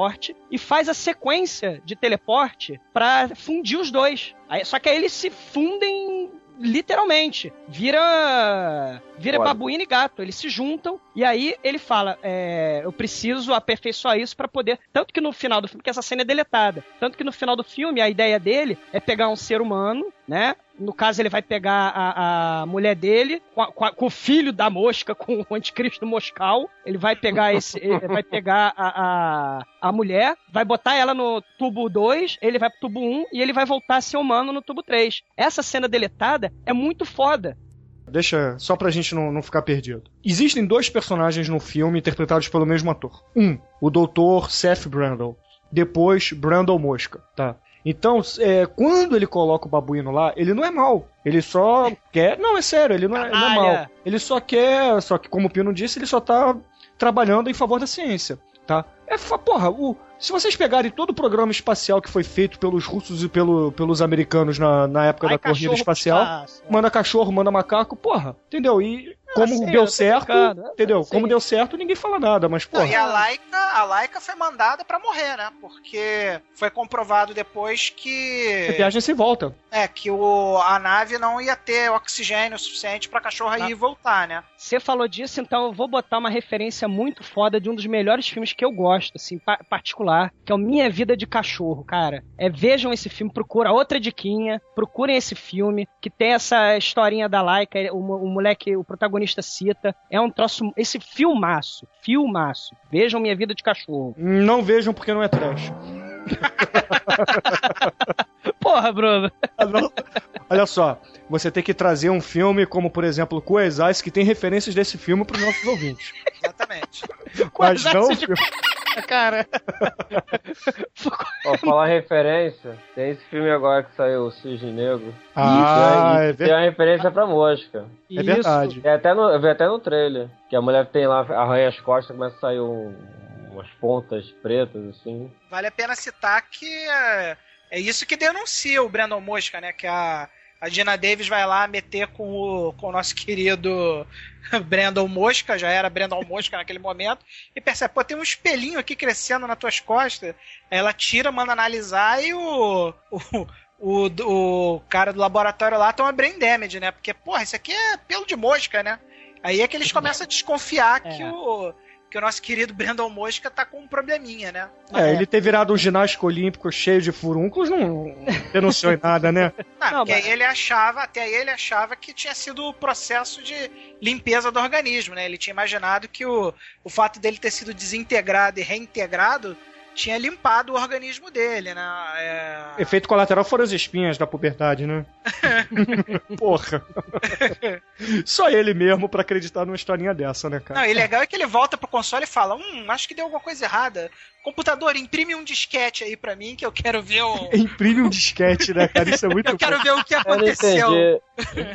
e faz a sequência de teleporte pra fundir os dois. Aí- só que aí eles se fundem literalmente. Vira. Vira Olha. babuíno e gato. Eles se juntam e aí ele fala: é, Eu preciso aperfeiçoar isso pra poder. Tanto que no final do filme, que essa cena é deletada. Tanto que no final do filme, a ideia dele é pegar um ser humano, né? No caso, ele vai pegar a, a mulher dele com, a- com a- com o filho da mosca, com o anticristo moscal. Ele vai pegar esse. vai pegar a, a, mulher, vai botar ela no tubo 2, ele vai pro tubo 1 e ele vai voltar a ser humano no tubo 3. Essa cena deletada é muito foda. Deixa, só pra gente não, não ficar perdido. Existem dois personagens no filme interpretados pelo mesmo ator. Um, o Dr. Seth Brandle. Depois, Brandle Mosca, tá? Então, é, quando ele coloca o babuíno lá, ele não é mal. Ele só quer. Não, é sério, ele não é, não é mal. Ele só quer. Só que, como o Pino disse, ele só tá trabalhando em favor da ciência, tá? É, porra, o, se vocês pegarem todo o programa espacial que foi feito pelos russos e pelo, pelos americanos na, na época Vai da corrida espacial, espaço. manda cachorro, manda macaco, porra, entendeu? E como sim, deu certo, brincando. entendeu? Sim. Como deu certo, ninguém fala nada, mas, pô. Não, e a Laika, a Laika foi mandada pra morrer, né? Porque foi comprovado depois que Viagem sem volta. é que o, a nave não ia ter oxigênio suficiente pra cachorra ir e voltar, né? Você falou disso, então eu vou botar uma referência muito foda de um dos melhores filmes que eu gosto, assim, pa- particular, que é o Minha Vida de Cachorro, cara. É, vejam esse filme, procura outra diquinha, procurem esse filme, que tem essa historinha da Laika, o, o moleque, o protagonista cita. É um troço, esse filmaço, filmaço. Vejam Minha Vida de Cachorro. Não vejam porque não é trash. Porra, Bruno. Olha só, você tem que trazer um filme como, por exemplo, Coesais, que tem referências desse filme pros nossos ouvintes. Exatamente. Mas Coesais não... de- Cara. Ó, falar referência, tem esse filme agora que saiu, O Cisne Negro. Ah, E é aí, Tem uma referência pra mosca. É verdade. É até no, eu vi até no trailer. Que a mulher tem lá, arranha as costas, começa a sair um- umas pontas pretas, assim. Vale a pena citar que é, é isso que denuncia o Brandon Mosca, né? Que a, a Gina Davis vai lá meter com o, com o nosso querido Brandon Mosca, já era Brandon Mosca naquele momento, e percebe, pô, tem um espelhinho aqui crescendo nas tuas costas. Aí ela tira, manda analisar e o. o o, o cara do laboratório lá toma brain damage, né? Porque, porra, isso aqui é pelo de mosca, né? Aí é que eles começam a desconfiar que, o, que o nosso querido Brandon Mosca tá com um probleminha, né? É, ele ter virado um ginástico olímpico cheio de furúnculos não denunciou em nada, né? Não, Não, porque mas- ele achava, até aí ele achava que tinha sido o processo de limpeza do organismo, né? Ele tinha imaginado que o, o fato dele ter sido desintegrado e reintegrado tinha limpado o organismo dele, né? É... Efeito colateral foram as espinhas da puberdade, né? Porra. Só ele mesmo pra acreditar numa historinha dessa, né, cara? Não, e legal é que ele volta pro console e fala: Hum, acho que deu alguma coisa errada. Computador, imprime um disquete aí pra mim que eu quero ver o. Imprime um disquete, né, cara? Isso é muito Eu quero bom. ver o que Eu não aconteceu.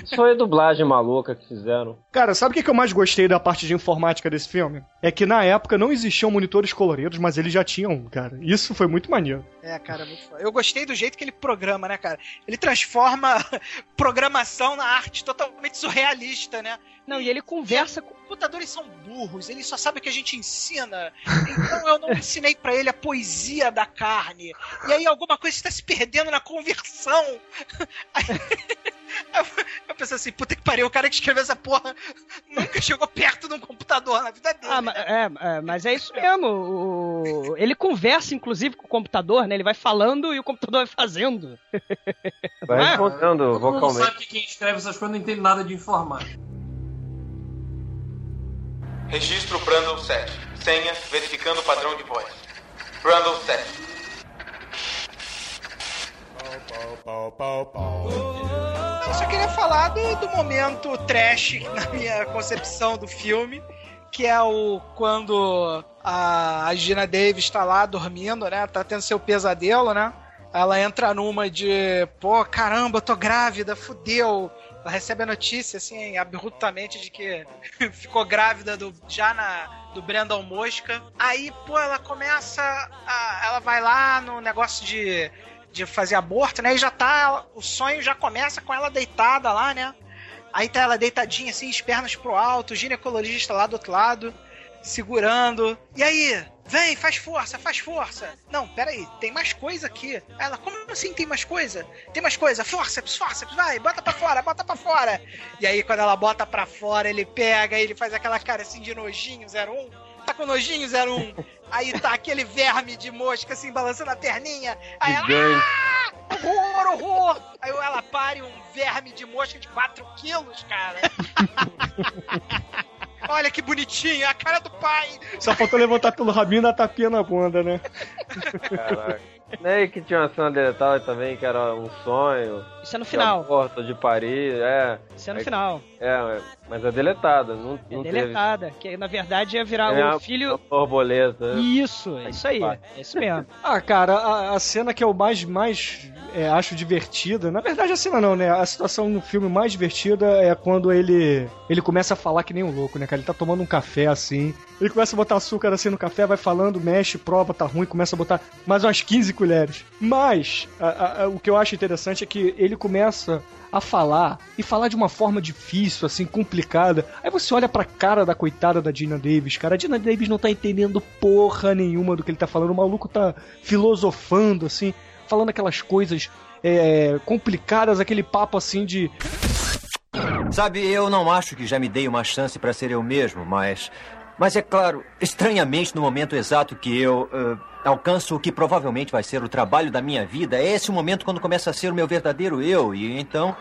Isso foi a dublagem maluca que fizeram. Cara, sabe o que que eu mais gostei da parte de informática desse filme? É que na época não existiam monitores coloridos, mas eles já tinham cara. Isso foi muito maneiro. É, cara, muito foda. Eu gostei do jeito que ele programa, né, cara? Ele transforma programação na arte totalmente surrealista, né? Não, e ele conversa com. Computadores são burros, eles só sabem o que a gente ensina. Então eu não ensinei pra ele a poesia da carne. E aí alguma coisa está se perdendo na conversão. Aí, eu, pensei assim, puta que pariu, o cara que escreveu essa porra nunca chegou perto de um computador na vida dele. Ah, ma- é, é, mas é isso mesmo. o- ele conversa, inclusive, com o computador, né? Ele vai falando e o computador vai fazendo. Vai Não é? respondendo Todo mundo vocalmente. sabe que quem escreve essas coisas não entende nada de informática. Registro Brandon 7. Senha verificando o padrão de voz. Brandon 7. Eu só queria falar do, do momento trash na minha concepção do filme, que é o quando a, Gina Davis tá lá dormindo, né? Tá tendo seu pesadelo, né? Ela entra numa de, pô, caramba, tô grávida, fudeu. Ela recebe a notícia, assim, abruptamente de que ficou grávida do, já na, do Brandon Mosca. Aí, pô, ela começa. A, ela vai lá no negócio de, de fazer aborto, né? E já tá. O sonho já começa com ela deitada lá, né? Aí tá ela deitadinha, assim, as pernas pro alto, o ginecologista lá do outro lado, segurando. E aí? Vem, faz força, faz força. Não, peraí, tem mais coisa aqui. Ela, como assim tem mais coisa? Tem mais coisa, forceps, forceps, vai, bota pra fora, bota pra fora. E aí quando ela bota pra fora, ele pega, ele faz aquela cara assim de nojinho, 01. Tá com nojinho, 01. Aí tá aquele verme de mosca assim, balançando a perninha. Aí ela, ah, horror, horror. Aí ela pare um verme de mosca de 4 quilos, cara. Olha que bonitinho, a cara do pai. Só faltou levantar pelo rabinho e dar tapinha na bunda, né? Caraca. Nem que tinha uma cena deletada também, que era um sonho. Isso é no final. aborto, de Paris, é. Isso é no Aí- final. É, mas é deletada. Não, É não deletada. Que na verdade ia virar teve. É o filho. a borboleta. Isso, é isso aí. É isso mesmo. Ah, cara, a, a cena que eu mais, mais é, acho divertida, na verdade a cena não, né? A situação no filme mais divertida é quando ele ele começa a falar que nem um louco, né, cara? Ele tá tomando um café assim, ele começa a botar açúcar assim no café, vai falando, mexe, prova, tá ruim, começa a botar mais umas 15 colheres. Mas a- a- a- o que eu acho interessante é que ele começa a falar e falar de uma forma difícil, assim, complicada. Aí você olha pra cara da coitada da Gina Davis, cara. A Gina Davis não tá entendendo porra nenhuma do que ele tá falando. O maluco tá filosofando, assim, falando aquelas coisas é, complicadas, aquele papo assim de. Sabe, eu não acho que já me dei uma chance para ser eu mesmo, mas. Mas é claro, estranhamente, no momento exato que eu uh, alcanço o que provavelmente vai ser o trabalho da minha vida, é esse o momento quando começa a ser o meu verdadeiro eu, e então.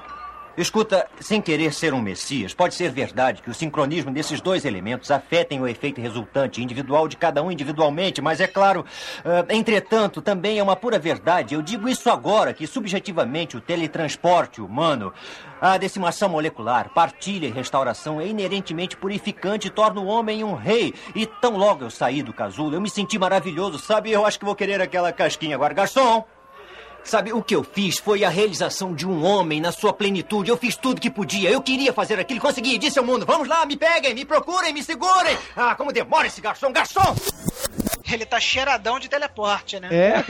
Escuta, sem querer ser um messias, pode ser verdade que o sincronismo desses dois elementos afetem o efeito resultante individual de cada um individualmente, mas é claro, uh, entretanto, também é uma pura verdade. Eu digo isso agora, que subjetivamente o teletransporte humano, a decimação molecular, partilha e restauração é inerentemente purificante e torna o homem um rei. E tão logo eu saí do casulo, eu me senti maravilhoso, sabe? Eu acho que vou querer aquela casquinha agora. Garçom! Sabe, o que eu fiz foi a realização de um homem na sua plenitude. Eu fiz tudo que podia. Eu queria fazer aquilo, consegui. Disse ao mundo: vamos lá, me peguem, me procurem, me segurem. Ah, como demora esse garçom, garçom! Ele tá cheiradão de teleporte, né? É.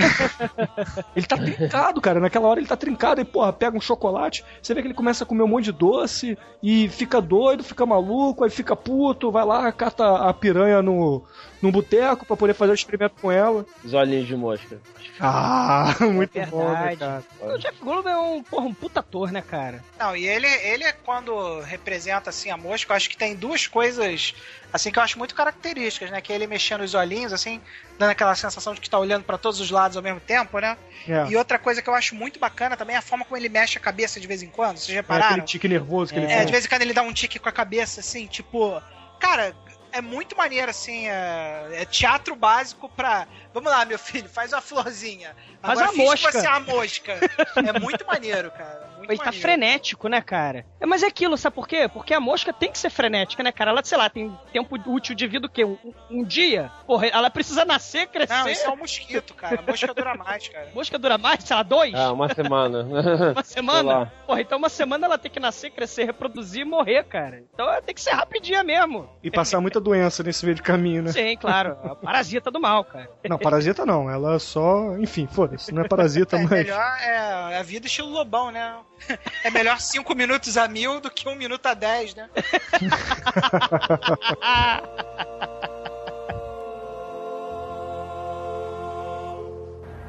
ele tá trincado, cara. Naquela hora ele tá trincado e, porra, pega um chocolate. Você vê que ele começa a comer um monte de doce e fica doido, fica maluco, aí fica puto, vai lá, cata a piranha no, num boteco pra poder fazer o experimento com ela. Os olhinhos de mosca. Ah, muito É bom, verdade. cara? O Jeff Goldblum é um, porra, um puta ator, né, cara? Não, e ele, ele é quando representa assim a mosca, eu acho que tem duas coisas assim que eu acho muito características, né? Que é ele mexendo os olhinhos, assim, dando aquela sensação de que tá olhando pra todos os lados ao mesmo tempo, né? É. E outra coisa que eu acho muito bacana também é a forma como ele mexe a cabeça de vez em quando. Vocês É repararam? aquele tique nervoso que ele É, de vez em quando ele dá um tique com a cabeça, assim, tipo. Cara, é muito maneiro, assim. É, é teatro básico pra. Vamos lá, meu filho, faz uma florzinha. Faz Agora uma finge mosca. você é a mosca. É muito maneiro, cara. Muito Ele tá maneiro. frenético, né, cara? É, mas é aquilo, sabe por quê? Porque a mosca tem que ser frenética, né, cara? Ela, sei lá, tem tempo útil de vida o quê? Um, um dia? Porra, ela precisa nascer, crescer. Não, isso é um mosquito, cara. A mosca dura mais, cara. Mosca dura mais, sei lá, dois? Ah, uma semana. Uma semana? lá. Porra, então uma semana ela tem que nascer, crescer, reproduzir e morrer, cara. Então é, tem que ser rapidinho mesmo. E passar muita doença nesse meio de caminho, né? Sim, claro. A parasita do mal, cara. Não, parasita não. Ela só. Enfim, foda-se. Não é parasita, É mas. melhor é a vida estilo lobão, né? É melhor cinco minutos a mil do que um minuto a dez, né?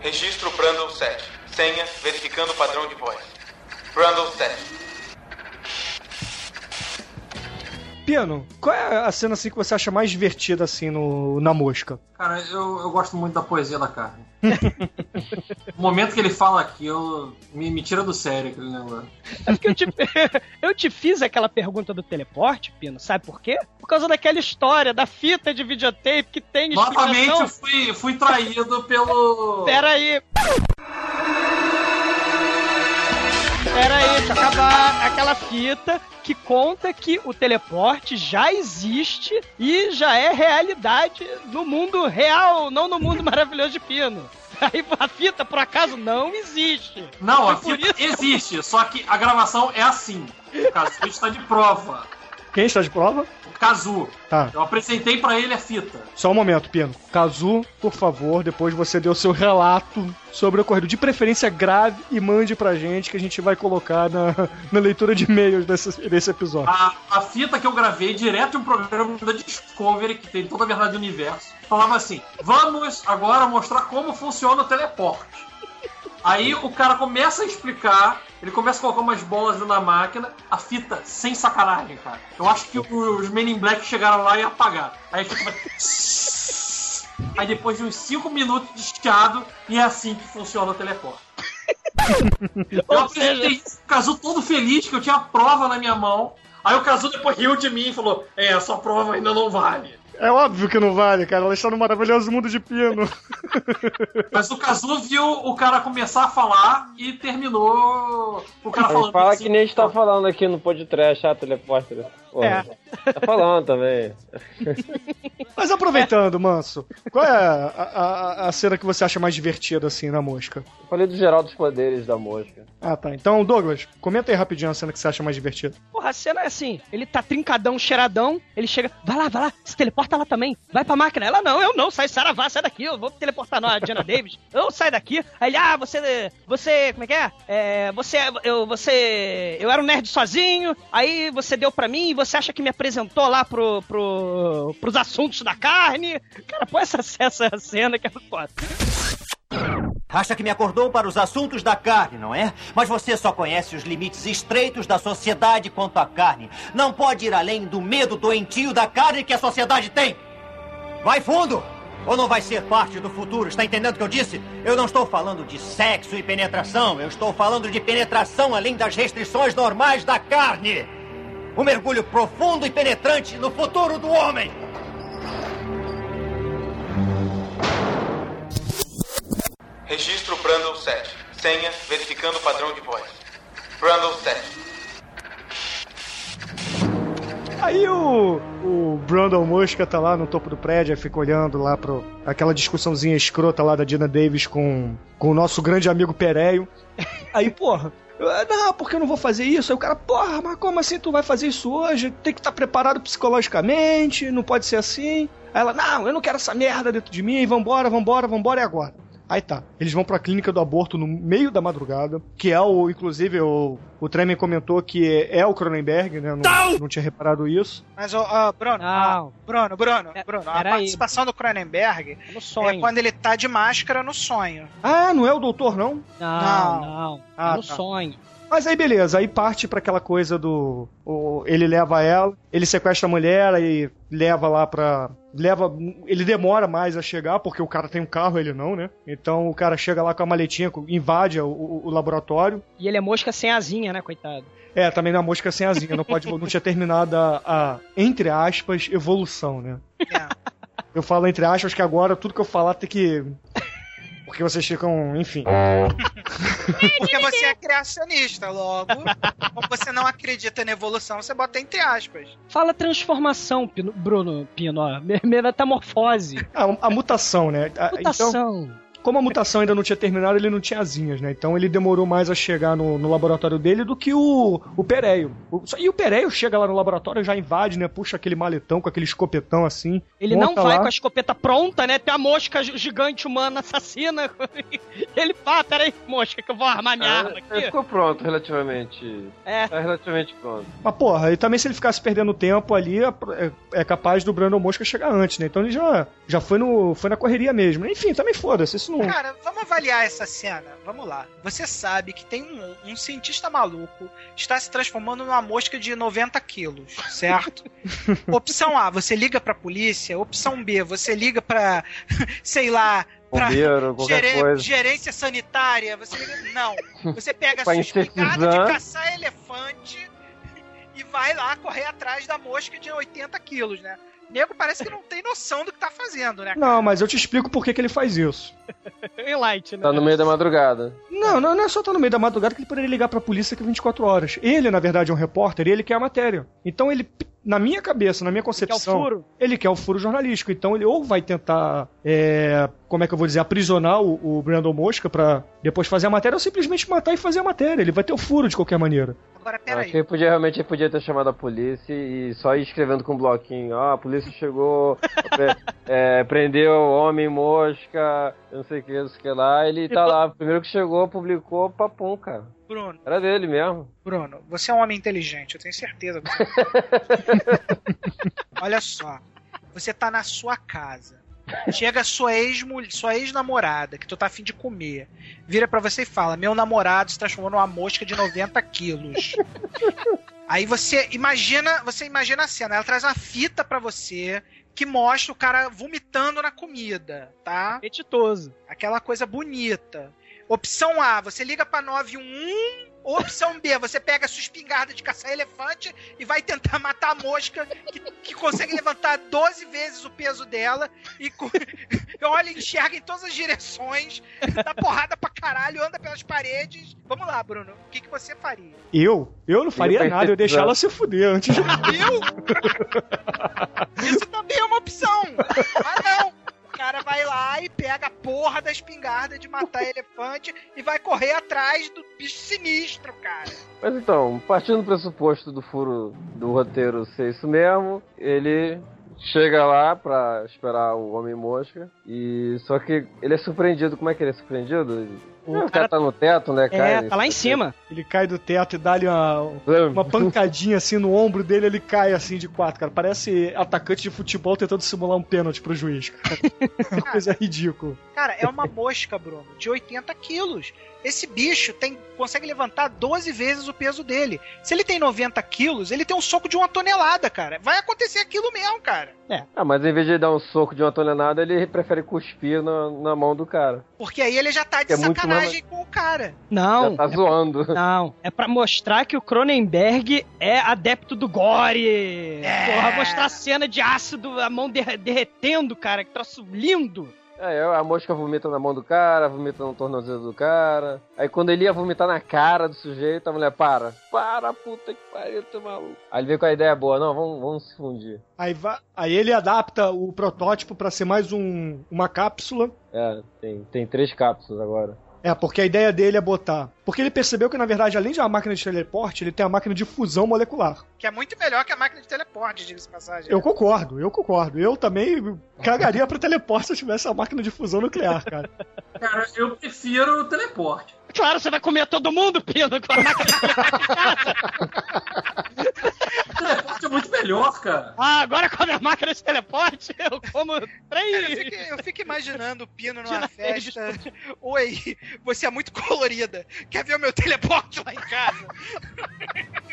Registro Brandon 7. Senha verificando o padrão de voz. Brandon 7. Piano, qual é a cena assim que você acha mais divertida assim no, na mosca? Cara, eu, eu gosto muito da poesia da carne. o momento que ele fala aquilo me, me tira do sério aquele negócio. É porque eu te, eu te fiz aquela pergunta do teleporte, Pino, sabe por quê? Por causa daquela história da fita de videotape que tem Novamente eu fui, fui traído pelo. Pera aí. Pera aí, deixa eu acabar aquela fita que conta que o teleporte já existe e já é realidade no mundo real, não no mundo maravilhoso de Pino. Aí a fita, por acaso, não existe. Não, a fita existe, só que a gravação é assim. O Kazu está de prova. Quem está de prova? O Kazu. Tá. Eu apresentei pra ele a fita. Só um momento, Pino. Kazu, por favor, depois você dê o seu relato sobre o ocorrido. De preferência grave e mande pra gente que a gente vai colocar na, na leitura de e-mails desse, desse episódio. A, a fita que eu gravei direto de um programa da Discovery, que tem toda a verdade do universo, falava assim: vamos agora mostrar como funciona o teleporte. Aí o cara começa a explicar, ele começa a colocar umas bolas da máquina, a fita sem sacanagem, cara. Eu acho que os Men in Black chegaram lá e apagaram. Aí fica. Aí depois de uns 5 minutos de chiado, e é assim que funciona o teleporte. Eu apresentei isso, o Kazu todo feliz que eu tinha a prova na minha mão. Aí o Kazu depois riu de mim e falou: É, a sua prova ainda não vale. É óbvio que não vale, cara. Ela está no maravilhoso mundo de Pino. Mas o Kazu viu o cara começar a falar e terminou o cara falando. Fala assim, que nem a gente tá falando aqui no podcast, ah, Porra, Tá falando também. Mas aproveitando, Manso, qual é a, a- a cena que você acha mais divertida, assim, na mosca? Eu falei do geral dos poderes da mosca. Ah, tá. Então, Douglas, comenta aí rapidinho a cena que você acha mais divertida. Porra, a cena é assim: ele tá trincadão, cheiradão, ele chega, vai lá, vai lá, se teleporta lá também, vai pra máquina. Ela, não, eu não, sai, Saravá, sai daqui, eu vou teleportar não, a Diana Davis. Eu sai daqui. Aí ele, ah, você, você, como é que é? É, você, eu, você, eu era um nerd sozinho, aí você deu pra mim, você acha que me apresentou lá pro, pro, pros assuntos da carne? Cara, pô, essa, essa cena que é foda. Acha que me acordou para os assuntos da carne, não é? Mas você só conhece os limites estreitos da sociedade quanto à carne. Não pode ir além do medo doentio da carne que a sociedade tem. Vai fundo! Ou não vai ser parte do futuro? Está entendendo o que eu disse? Eu não estou falando de sexo e penetração. Eu estou falando de penetração além das restrições normais da carne. Um mergulho profundo e penetrante no futuro do homem. Registro Brandon 7. Senha verificando o padrão de voz. Brandon 7. Aí o, o Brandon Mosca tá lá no topo do prédio, aí fica olhando lá pro aquela discussãozinha escrota lá da Dina Davis com, com o nosso grande amigo Pereio. Aí, porra, não, porque eu não vou fazer isso? Aí o cara, porra, mas como assim tu vai fazer isso hoje? Tem que estar preparado psicologicamente, não pode ser assim. Aí ela, não, eu não quero essa merda dentro de mim, vambora, vambora, vambora, é agora. Aí tá, eles vão pra clínica do aborto no meio da madrugada, que é o, inclusive, o, o Tremen comentou que é, é o Cronenberg, né? Não, não tinha reparado isso. Mas, ó, ó, Bruno, ó, Bruno, Bruno, Bruno, a participação do Cronenberg No é sonho. quando ele tá de máscara no sonho. Ah, não é o doutor, não? Não, Não. não. Ah, é no tá. sonho. Mas aí beleza, aí parte pra aquela coisa do. o- ele leva ela, ele sequestra a mulher e leva lá pra. Leva. Ele demora mais a chegar, porque o cara tem um carro, ele não, né? Então o cara chega lá com a maletinha, invade o, o- o laboratório. E ele é mosca sem asinha, né, coitado? É, também na mosca sem asinha, não pode. não tinha terminado a, a, entre aspas, evolução, né? É. Eu falo entre aspas que agora tudo que eu falar tem que. Porque vocês ficam, enfim. Porque você é criacionista, logo, como você não acredita na evolução, você bota entre aspas. Fala transformação, Pino- Bruno Pino, Metamorfose. A, a mutação, né? A- Então, Mutação. Como a mutação ainda não tinha terminado, ele não tinha asinhas, né? Então ele demorou mais a chegar no, no laboratório dele do que o, o Pereio. O- e o Pereio chega lá no laboratório, já invade, né? Puxa aquele maletão com aquele escopetão assim. Ele não vai lá. com a escopeta pronta, né? Tem a mosca gi- gigante humana assassina. ele fala, peraí, mosca, que eu vou armar minha arma É, aqui. ficou pronto, relativamente. É. Tá relativamente pronto. Mas porra, e também se ele ficasse perdendo tempo ali, é, é- é capaz do Brandon Mosca chegar antes, né? Então ele já, já foi, no, foi na correria mesmo. Enfim, também foda-se, isso não. Cara, vamos avaliar essa cena. Vamos lá. Você sabe que tem um, um cientista maluco está se transformando numa mosca de 90 quilos, certo? Opção A, você liga pra polícia. Opção B, você liga pra, sei lá, pra Bombeiro, qualquer gere- coisa. gerência sanitária. Você liga... Não. Você pega a sua espingarda de caçar elefante e vai lá correr atrás da mosca de 80 quilos, né? Nego parece que não tem noção do que tá fazendo, né? Não, mas eu te explico por que, que ele faz isso. Light, né? Tá no meio da madrugada. Não, não, não é só estar no meio da madrugada que ele poderia ligar pra polícia que 24 horas. Ele, na verdade, é um repórter e ele quer a matéria. Então ele, na minha cabeça, na minha concepção, furo. ele quer o furo jornalístico. Então ele ou vai tentar, é, como é que eu vou dizer, aprisionar o, o Brandon Mosca pra depois fazer a matéria ou simplesmente matar e fazer a matéria. Ele vai ter o furo de qualquer maneira. Agora, Acho peraí. que ele podia realmente ele podia ter chamado a polícia e só ir escrevendo com um bloquinho. Ah, a polícia chegou, pre- é, prendeu o homem mosca, não sei o que, não sei o que lá. Ele tá lá, primeiro que chegou, publicou, papum, cara. Bruno, Era dele mesmo. Bruno, você é um homem inteligente, eu tenho certeza. Olha só, você tá na sua casa. Chega sua ex sua ex-namorada, que tu tá afim de comer. Vira pra você e fala: Meu namorado se transformou numa mosca de 90 quilos. Aí você imagina, você imagina a cena, ela traz uma fita pra você que mostra o cara vomitando na comida, tá? Apetitoso. Aquela coisa bonita. Opção A, você liga pra 911. Opção B, você pega a sua espingarda de caçar elefante e vai tentar matar a mosca que, que consegue levantar 12 vezes o peso dela e, co- olha e enxerga em todas as direções, dá porrada pra caralho, anda pelas paredes. Vamos lá, Bruno. O que, que você faria? Eu? Eu não faria Eu nada, eu ia deixar ela se fuder antes de. Viu? Isso também é uma opção. Mas não. Vai lá e pega a porra da espingarda de matar elefante e vai correr atrás do bicho sinistro, cara. Mas então, partindo do pressuposto do furo do roteiro ser isso mesmo, ele chega lá pra esperar o Homem-Mosca e só que ele é surpreendido. Como é que ele é surpreendido? O O, cara, cara- tá no teto, né, cara? É, tá lá em cima. Ele cai do teto e dá-lhe uma, uma pancadinha assim no ombro dele, ele cai assim de quatro, cara. Parece atacante de futebol tentando simular um pênalti pro juiz, cara. Uma coisa ridícula. Cara, é uma mosca, Bruno, de 80 quilos. Esse bicho tem, consegue levantar 12 vezes o peso dele. Se ele tem 90 quilos, ele tem um soco de uma tonelada, cara. Vai acontecer aquilo mesmo, cara. Ah, mas em vez de dar um soco de uma tonelada, ele prefere cuspir na, na mão do cara. Porque aí ele já tá de É muito sacanagem com o cara. Não. Já tá zoando. Não, é pra mostrar que o Cronenberg é adepto do gore. É. Porra, mostrar a cena de ácido, a mão derre- derretendo, cara, que troço lindo. É, a mosca vomita na mão do cara, vomita no tornozelo do cara. Aí quando ele ia vomitar na cara do sujeito, a mulher para. Para, puta que pariu, tu é maluco. Aí ele veio com a ideia boa, não, vamos, vamos se fundir. Aí, va- aí ele adapta o protótipo pra ser mais um, uma cápsula. É, tem, tem três cápsulas agora. É, porque a ideia dele é botar. Porque ele percebeu que, na verdade, além de uma máquina de teleporte, ele tem a máquina de fusão molecular. Que é muito melhor que a máquina de teleporte, diga-se de passagem. Eu concordo, eu concordo. Eu também cagaria pra teleporte se eu tivesse a máquina de fusão nuclear, cara. Cara, eu prefiro o teleporte. Claro, você vai comer todo mundo, Pino, com a máquina O teleporte é muito melhor, cara. Ah, agora com a minha máquina de teleporte, eu como Cara, eu, três. fico, eu fico imaginando o Pino numa festa. Oi, você é muito colorida. Quer ver o meu teleporte lá em casa?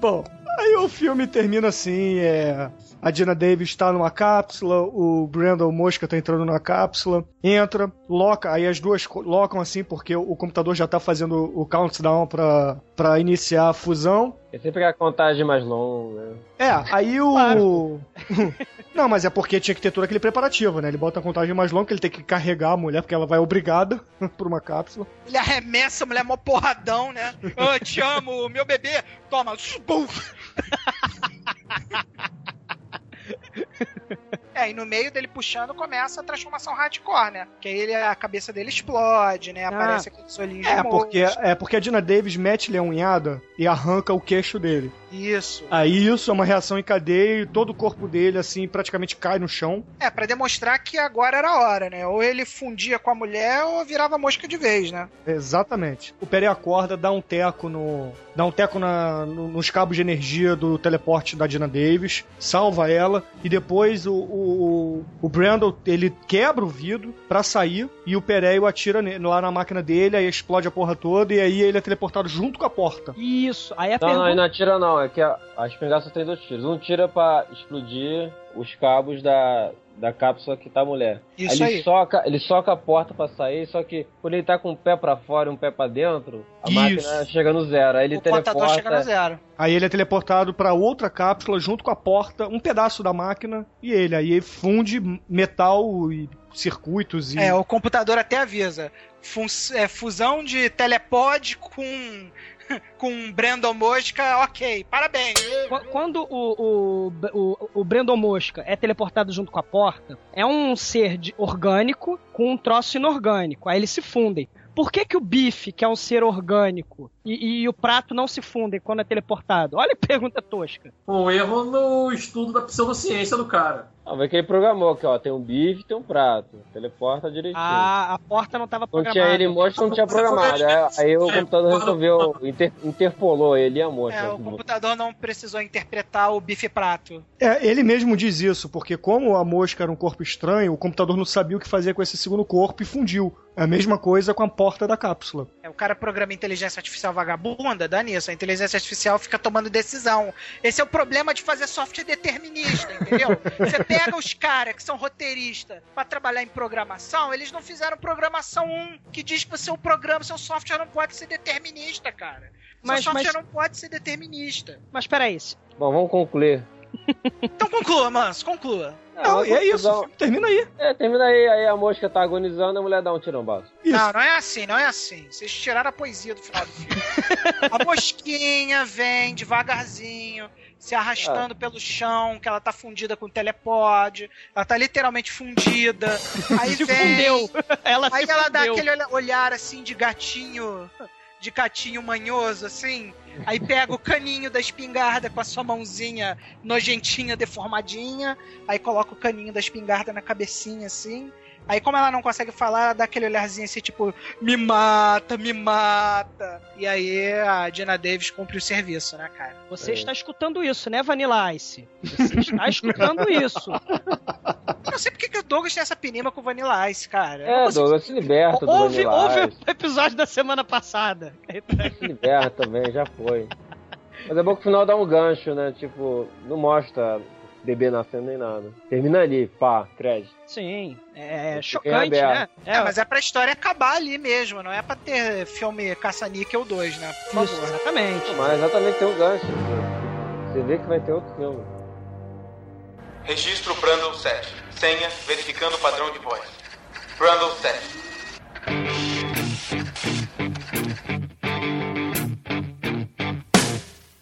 Bom, aí o filme termina assim, é... A Dina Davis tá numa cápsula, o Brandon Mosca tá entrando numa cápsula, entra, loca, aí as duas locam assim, porque o computador já tá fazendo o countdown pra, pra iniciar a fusão. É sempre a contagem mais longa. É, aí o. Não, mas é porque tinha que ter todo aquele preparativo, né? Ele bota a contagem mais longa, que ele tem que carregar a mulher, porque ela vai obrigada por uma cápsula. Ele arremessa a mulher mó porradão, né? Eu te amo, meu bebê. Toma. Bum. É, e no meio dele puxando começa a transformação hardcore, né? Que aí ele, a cabeça dele explode, né? Aparece aqueles olhinhos É de porque, é porque a Dina Davis mete-lhe a unhada e arranca o queixo dele. Isso. Aí isso é uma reação em cadeia e todo o corpo dele, assim, praticamente cai no chão. É, pra demonstrar que agora era a hora, né? Ou ele fundia com a mulher ou virava mosca de vez, né? Exatamente. O Pere acorda, dá um teco no. dá um teco na, no- nos cabos de energia do teleporte da Dina Davis, salva ela, e depois o, o, o Brandon ele quebra o vidro pra sair e o Pereio atira lá na máquina dele, aí explode a porra toda e aí ele é teleportado junto com a porta. Isso, aí a Não, não, pergunta. ele não atira não, é que a, a espingarda só tem dois tiros. Um tira pra explodir os cabos da, da cápsula que tá a mulher. Isso ele aí. Soca, ele soca a porta pra sair, só que quando ele tá com um pé pra fora e um pé pra dentro, a Isso. máquina chega no zero. Aí ele o teleporta. chega no zero. Aí ele é teleportado pra outra cápsula junto com a porta, um pedaço da máquina e ele. Aí ele funde metal e circuitos e. É, o computador até avisa. Fun- é, fusão de telepod com. Com Brandon Mosca, ok, parabéns. Qu- Quando o, o, o, o Brandon Mosca é teleportado junto com a porta, é um ser de orgânico com um troço inorgânico. Aí eles se fundem. Por que, que o bife, que é um ser orgânico, e, e o prato não se fundem quando é teleportado? Olha que pergunta tosca. Um erro no estudo da pseudociência do cara. Ah, que ele programou aqui, ó. Tem um bife tem um prato. Teleporta direitinho. A, a porta não estava não programada. tinha ele mostra, não tinha programado. Aí, aí o computador resolveu, inter- interpolou ele e a mostra. É, o computador não precisou interpretar o bife prato. É, ele mesmo diz isso, porque como a mosca era um corpo estranho, o computador não sabia o que fazer com esse segundo corpo e fundiu. É a mesma coisa com a porta da cápsula. É, o cara programa inteligência artificial vagabunda, dá nisso. A inteligência artificial fica tomando decisão. Esse é o problema de fazer software determinista, entendeu? Você pega os caras que são roteiristas pra trabalhar em programação, eles não fizeram programação 1 que diz que o seu programa, seu software não pode ser determinista, cara. Seu Mas- software mas- não pode ser determinista. Mas peraí, Bom, vamos concluir. Então conclua, Manso, conclua. Não, e é isso, o filme termina aí. É, termina aí, aí a mosca tá agonizando, a mulher dá um tirambaço. Não, não é assim, não é assim. Vocês tiraram a poesia do final do filme. a mosquinha vem devagarzinho, se arrastando pelo chão, que ela tá fundida com telepod. Ela tá literalmente fundida. Aí Se vem. fundeu. Ela aí se ela dá fundeu. aquele olha- olhar assim de gatinho. De gatinho manhoso, assim. Aí pega o caninho da espingarda com a sua mãozinha nojentinha, deformadinha. Aí coloca o caninho da espingarda na cabecinha, assim. Aí, como ela não consegue falar, ela dá aquele olharzinho assim, tipo, me mata, me mata. E aí a Diana Davis cumpre o serviço, né, cara? Você está escutando isso, né, Vanilla Ice? Você está escutando isso. Eu não sei porque que o Douglas tem essa pinima com o Vanilla Ice, cara. É, consigo- Douglas, se liberta do Houve, Vanilla houve Ice. o episódio da semana passada. Se liberta também, já foi. Mas é bom que o final dá um gancho, né? Tipo, não mostra bebê nascendo nem nada. Termina ali, pá, crédito. Sim, é chocante, né? aberto. É, mas é pra história acabar ali mesmo, não é pra ter filme Caça-Níquel 2, né? Por Isso, favor. exatamente. Mas exatamente tem um gancho. Você vê que vai ter outro filme. Registro Brandle 7. Senha verificando o padrão de voz. Brandle 7.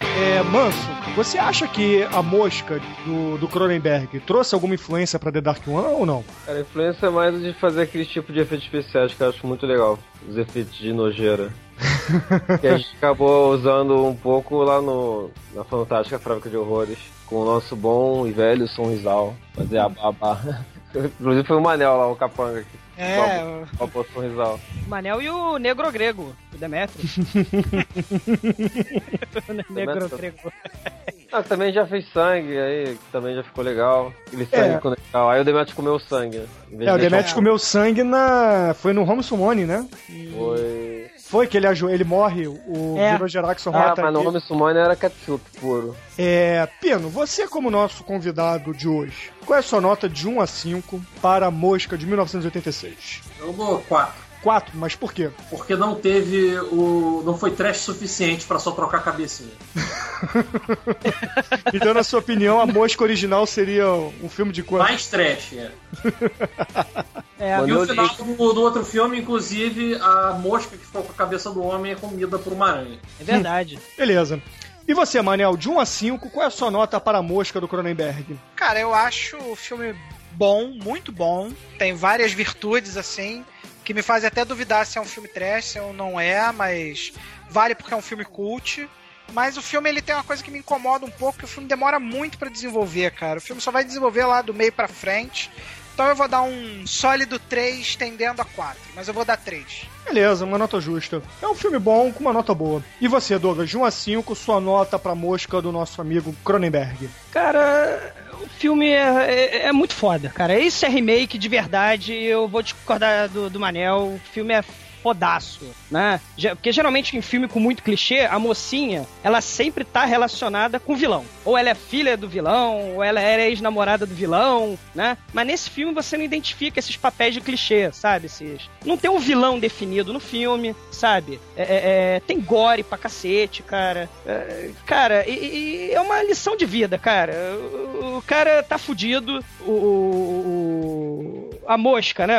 É, Manso, você acha que a mosca do, do Cronenberg trouxe alguma influência pra The Dark One ou não? Cara, a influência é mais de fazer aquele tipo de efeitos especiais que eu acho muito legal. Os efeitos de nojeira. que a gente acabou usando um pouco lá no na Fantástica Fábrica de Horrores. Com o nosso bom e velho sorrisal. Fazer a babá. Inclusive foi o Manel lá, o capanga aqui. É, o sorrisal. O Manel e o Negro Grego, o Demetrio. o Negro Grego. Ah, também já fez sangue aí, que também já ficou legal. Sangue É. ficou legal. Aí o Demetrio comeu o sangue. Em vez É, o de deixar- Demetrius comeu sangue na. Foi no Home Sumone, né? Foi. Foi que ele, ajo- ele morre, o É. Virogeraxon Ah, rota mas no aqui. Home Summoner era ketchup puro. É, Pino, você como nosso convidado de hoje, qual é a sua nota de 1 a 5 para a Mosca de 1986? Eu dou 4. 4, mas por quê? Porque não teve o. não foi trash suficiente pra só trocar a cabecinha. Então, na sua opinião, a Mosca original seria um filme de quanto? Mais trash, é. É, E o final do, do outro filme, inclusive, a mosca que ficou com a cabeça do homem é comida por uma aranha. é verdade. Beleza. E você, Manel, de 1 a 5, qual é a sua nota para a Mosca do Cronenberg? Cara, eu acho o filme bom, muito bom. Tem várias virtudes, assim, que me fazem até duvidar se é um filme trash, se não é, mas vale porque é um filme cult. Mas o filme ele tem uma coisa que me incomoda um pouco, que o filme demora muito pra desenvolver, cara. O filme só vai desenvolver lá do meio pra frente. Então eu vou dar um sólido 3 tendendo a 4, mas eu vou dar 3. Beleza, uma nota justa. É um filme bom com uma nota boa. E você, Douglas, de 1 a 5, sua nota para a Mosca do nosso amigo Cronenberg? Cara, o filme é, é- é muito foda, cara. Isso é remake de verdade. Eu vou discordar do, do Manel. O filme é fodaço, né? Porque geralmente em filme com muito clichê, a mocinha, ela sempre tá relacionada com o vilão. Ou ela é filha do vilão, ou ela era ex-namorada do vilão, né? Mas nesse filme você não identifica esses papéis de clichê, sabe? Esses... Não tem um vilão definido no filme, sabe? É- é- é, tem gore pra cacete, cara. É, cara, e, e é uma lição de vida, cara. O, o cara tá fudido, o, o- a mosca, né?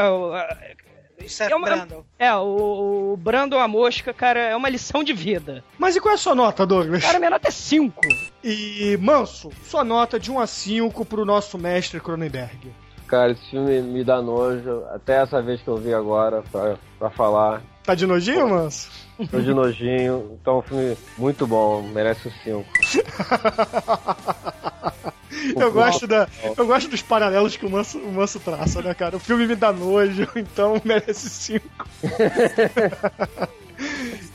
Isso é, É uma- Brandon. é, o, o Brandon a mosca, cara, é uma lição de vida. Mas e qual é a sua nota, Douglas? Cara, minha nota é 5. E, Manso, sua nota de 1 a 5 pro nosso mestre Cronenberg. Cara, esse filme me dá nojo. Até essa vez que eu vi agora pra, pra falar. Tá de nojinho, Manso? Tô de nojinho. Então, é um filme muito bom. Merece o 5. Eu gosto, da, eu gosto dos paralelos que o Manso, o Manso traça, né, cara? O filme me dá nojo, então merece 5.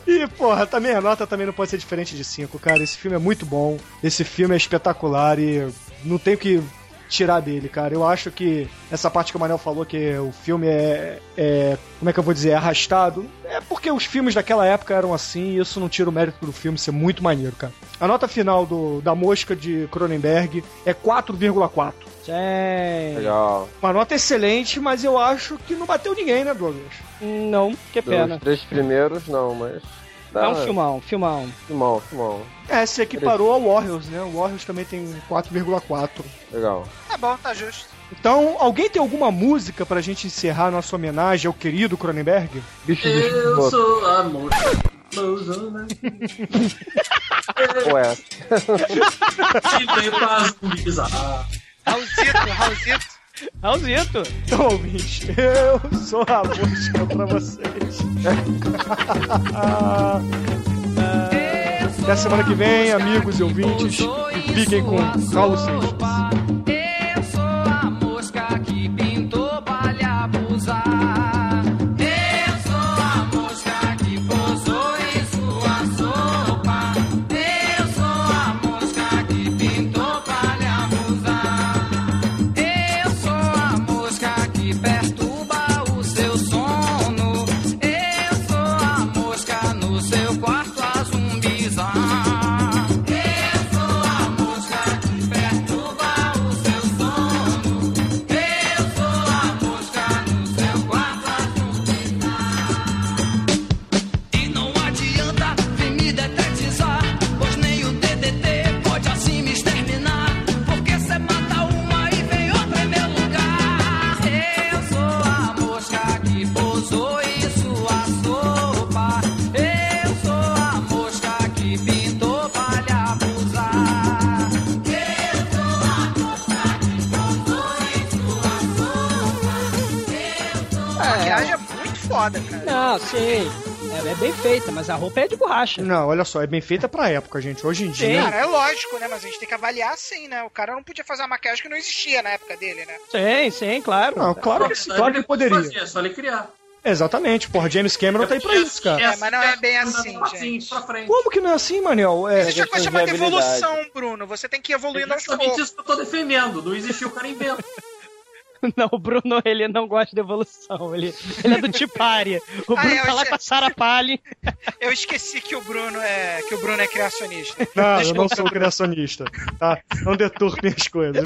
E, porra, também a nota também não pode ser diferente de 5, cara. Esse filme é muito bom, esse filme é espetacular e não tem o que tirar dele, cara. Eu acho que essa parte que o Manel falou que o filme é, é como é que eu vou dizer, é arrastado, é porque os filmes daquela época eram assim e isso não tira o mérito do filme ser muito maneiro, cara. A nota final do, da Mosca de Cronenberg é 4,4. Gente. Legal. Uma nota excelente, mas eu acho que não bateu ninguém, né, Douglas? Não, que pena. três primeiros, não, mas. É um filmão, filmão. Filmão, filmão. É, se equiparou ao Warriors, né? O Warriors também tem 4,4. Legal. Tá bom, tá justo. Então, alguém tem alguma música pra gente encerrar nossa homenagem ao querido Cronenberg? Bicho Eu sou a. Mozona. Ué. Que veio pra zumbizar. Raulzito, Raulzito. Raulzito. Então, ouvinte, eu sou a música pra vocês. Até semana que vem, amigos e ouvintes, e fiquem com Raul Seixas. Cara. Não, sim. É, é bem feita, mas a roupa é de borracha. Não, olha só, é bem feita pra época, gente. Hoje em dia. Cara, é lógico, né? Mas a gente tem que avaliar assim, né? O cara não podia fazer uma maquiagem que não existia na época dele, né? Sim, sim, claro. Não, claro que, claro que poderia. Fazer, é só ele criar. Exatamente, porra, James Cameron tá aí pra isso, cara. É, mas não é bem assim, Assim, gente. pra frente. Como que não é assim, Manel? É, Existe uma coisa chamada evolução, Bruno. Você tem que ir É evoluindo aos justamente poucos. isso que eu tô defendendo. Não existiu o cara inventa. Não, o Bruno, ele não gosta de evolução. Ele, ele é do Tipária. O Ah, Bruno eu tá lá com a Sarah Palin. Eu esqueci que o Bruno é que o Bruno é criacionista. Não, eu não sou criacionista, tá? Não deturpem as coisas.